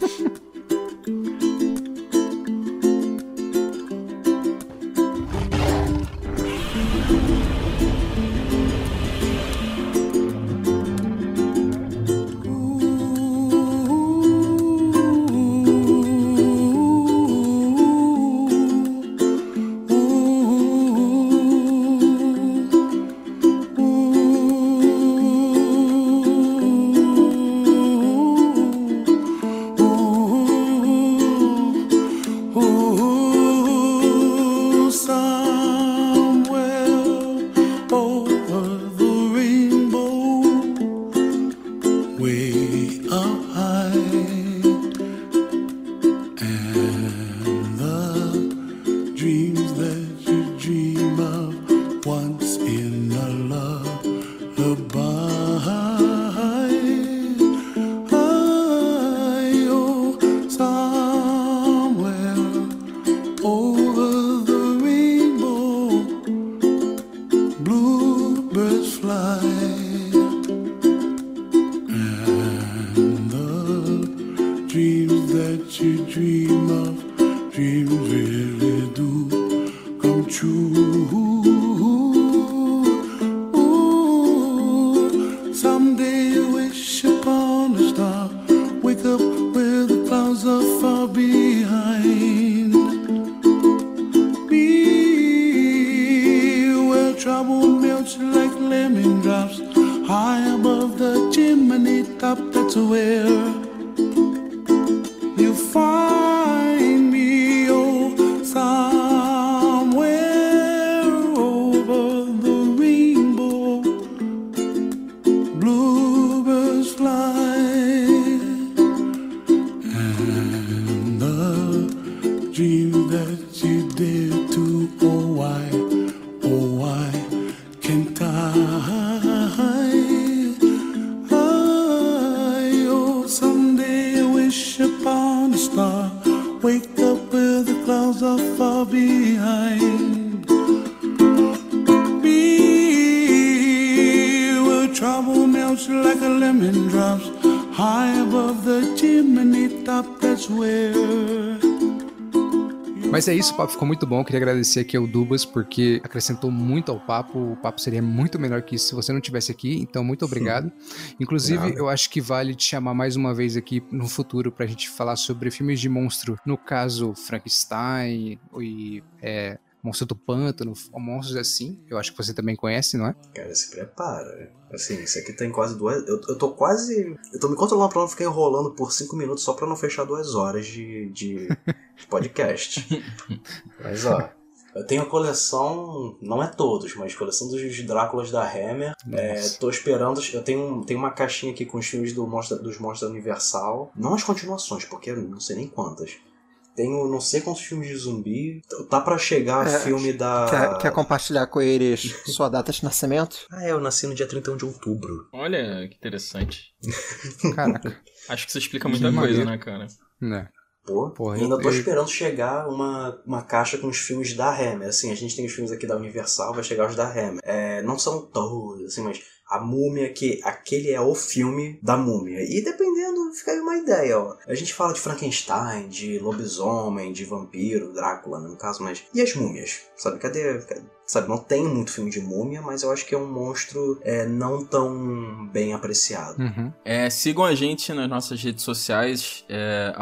Isso, o papo ficou muito bom. Queria agradecer aqui ao Dubas, porque acrescentou muito ao papo. O papo seria muito melhor que isso se você não tivesse aqui. Então, muito obrigado. Inclusive, Nada. eu acho que vale te chamar mais uma vez aqui no futuro pra gente falar sobre filmes de monstro. No caso, Frankenstein e é, Monstro do Pântano, monstros assim. Eu acho que você também conhece, não é? Cara, se prepara. Assim, isso aqui tem quase duas. Eu, eu tô quase. Eu tô me controlando pra não ficar enrolando por cinco minutos só pra não fechar duas horas de, de, podcast. Mas ó. Eu tenho a coleção, não é todos, mas coleção dos Dráculas da Hammer. É, tô esperando. Eu tenho, tenho uma caixinha aqui com os filmes do Monstro, dos Monstros Universal. Não as continuações, porque não sei nem quantas. Tenho não sei quantos filmes de zumbi. Tá pra chegar É, filme da. Quer, quer compartilhar com eles sua data de nascimento? Ah, é, eu nasci no dia 31 de outubro. Olha, que interessante. Caraca. Acho que isso explica muita Que coisa, maneiro. né, cara? né? Pô, Porra, ainda tô eu- esperando chegar uma, uma caixa com os filmes da Hammer. Assim, a gente tem os filmes aqui da Universal, vai chegar os da Hammer. É, não são todos, assim, mas a múmia, que aquele é o filme da múmia. E dependendo, fica aí uma ideia, ó. A gente fala de Frankenstein, de lobisomem, de vampiro, Drácula, né, no caso, mas. E as múmias? Sabe, cadê. cadê- Sabe, não tem muito filme de múmia, mas eu acho que é um monstro é, não tão bem apreciado. Uhum. É, sigam a gente nas nossas redes sociais, é,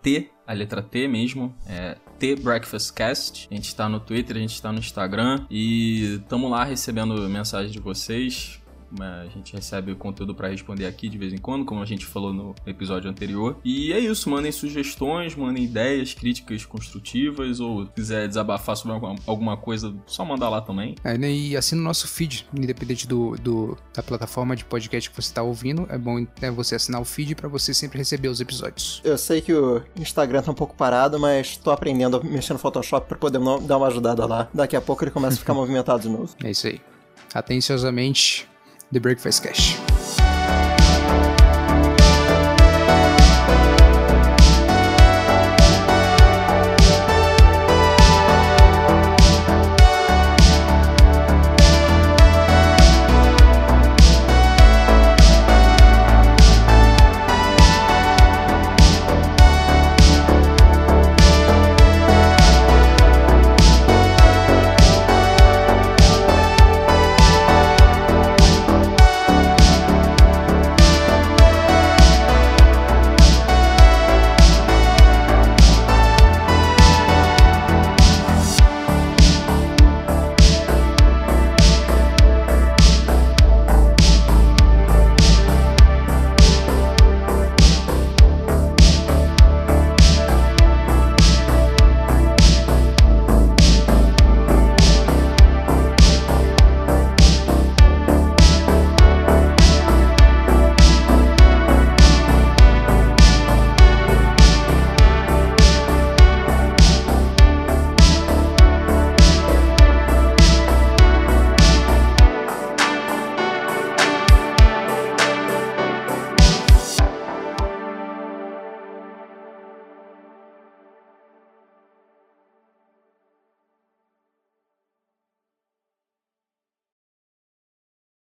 T, a letra T mesmo, é T Breakfastcast. A gente tá no Twitter, a gente tá no Instagram e tamo lá recebendo mensagens de vocês. A gente recebe conteúdo pra responder aqui de vez em quando, como a gente falou no episódio anterior. E é isso, mandem sugestões, mandem ideias, críticas construtivas, ou quiser desabafar sobre alguma, alguma coisa, só mandar lá também. É, né, e assina o nosso feed, independente do, do- da plataforma de podcast que você está ouvindo. É bom né, você assinar o feed para você sempre receber os episódios. Eu sei que o Instagram tá um pouco parado, mas tô aprendendo a mexer no Photoshop pra poder dar uma ajudada lá. Daqui a pouco ele começa a ficar movimentado de novo. É isso aí. Atenciosamente, The Breakfast Cash.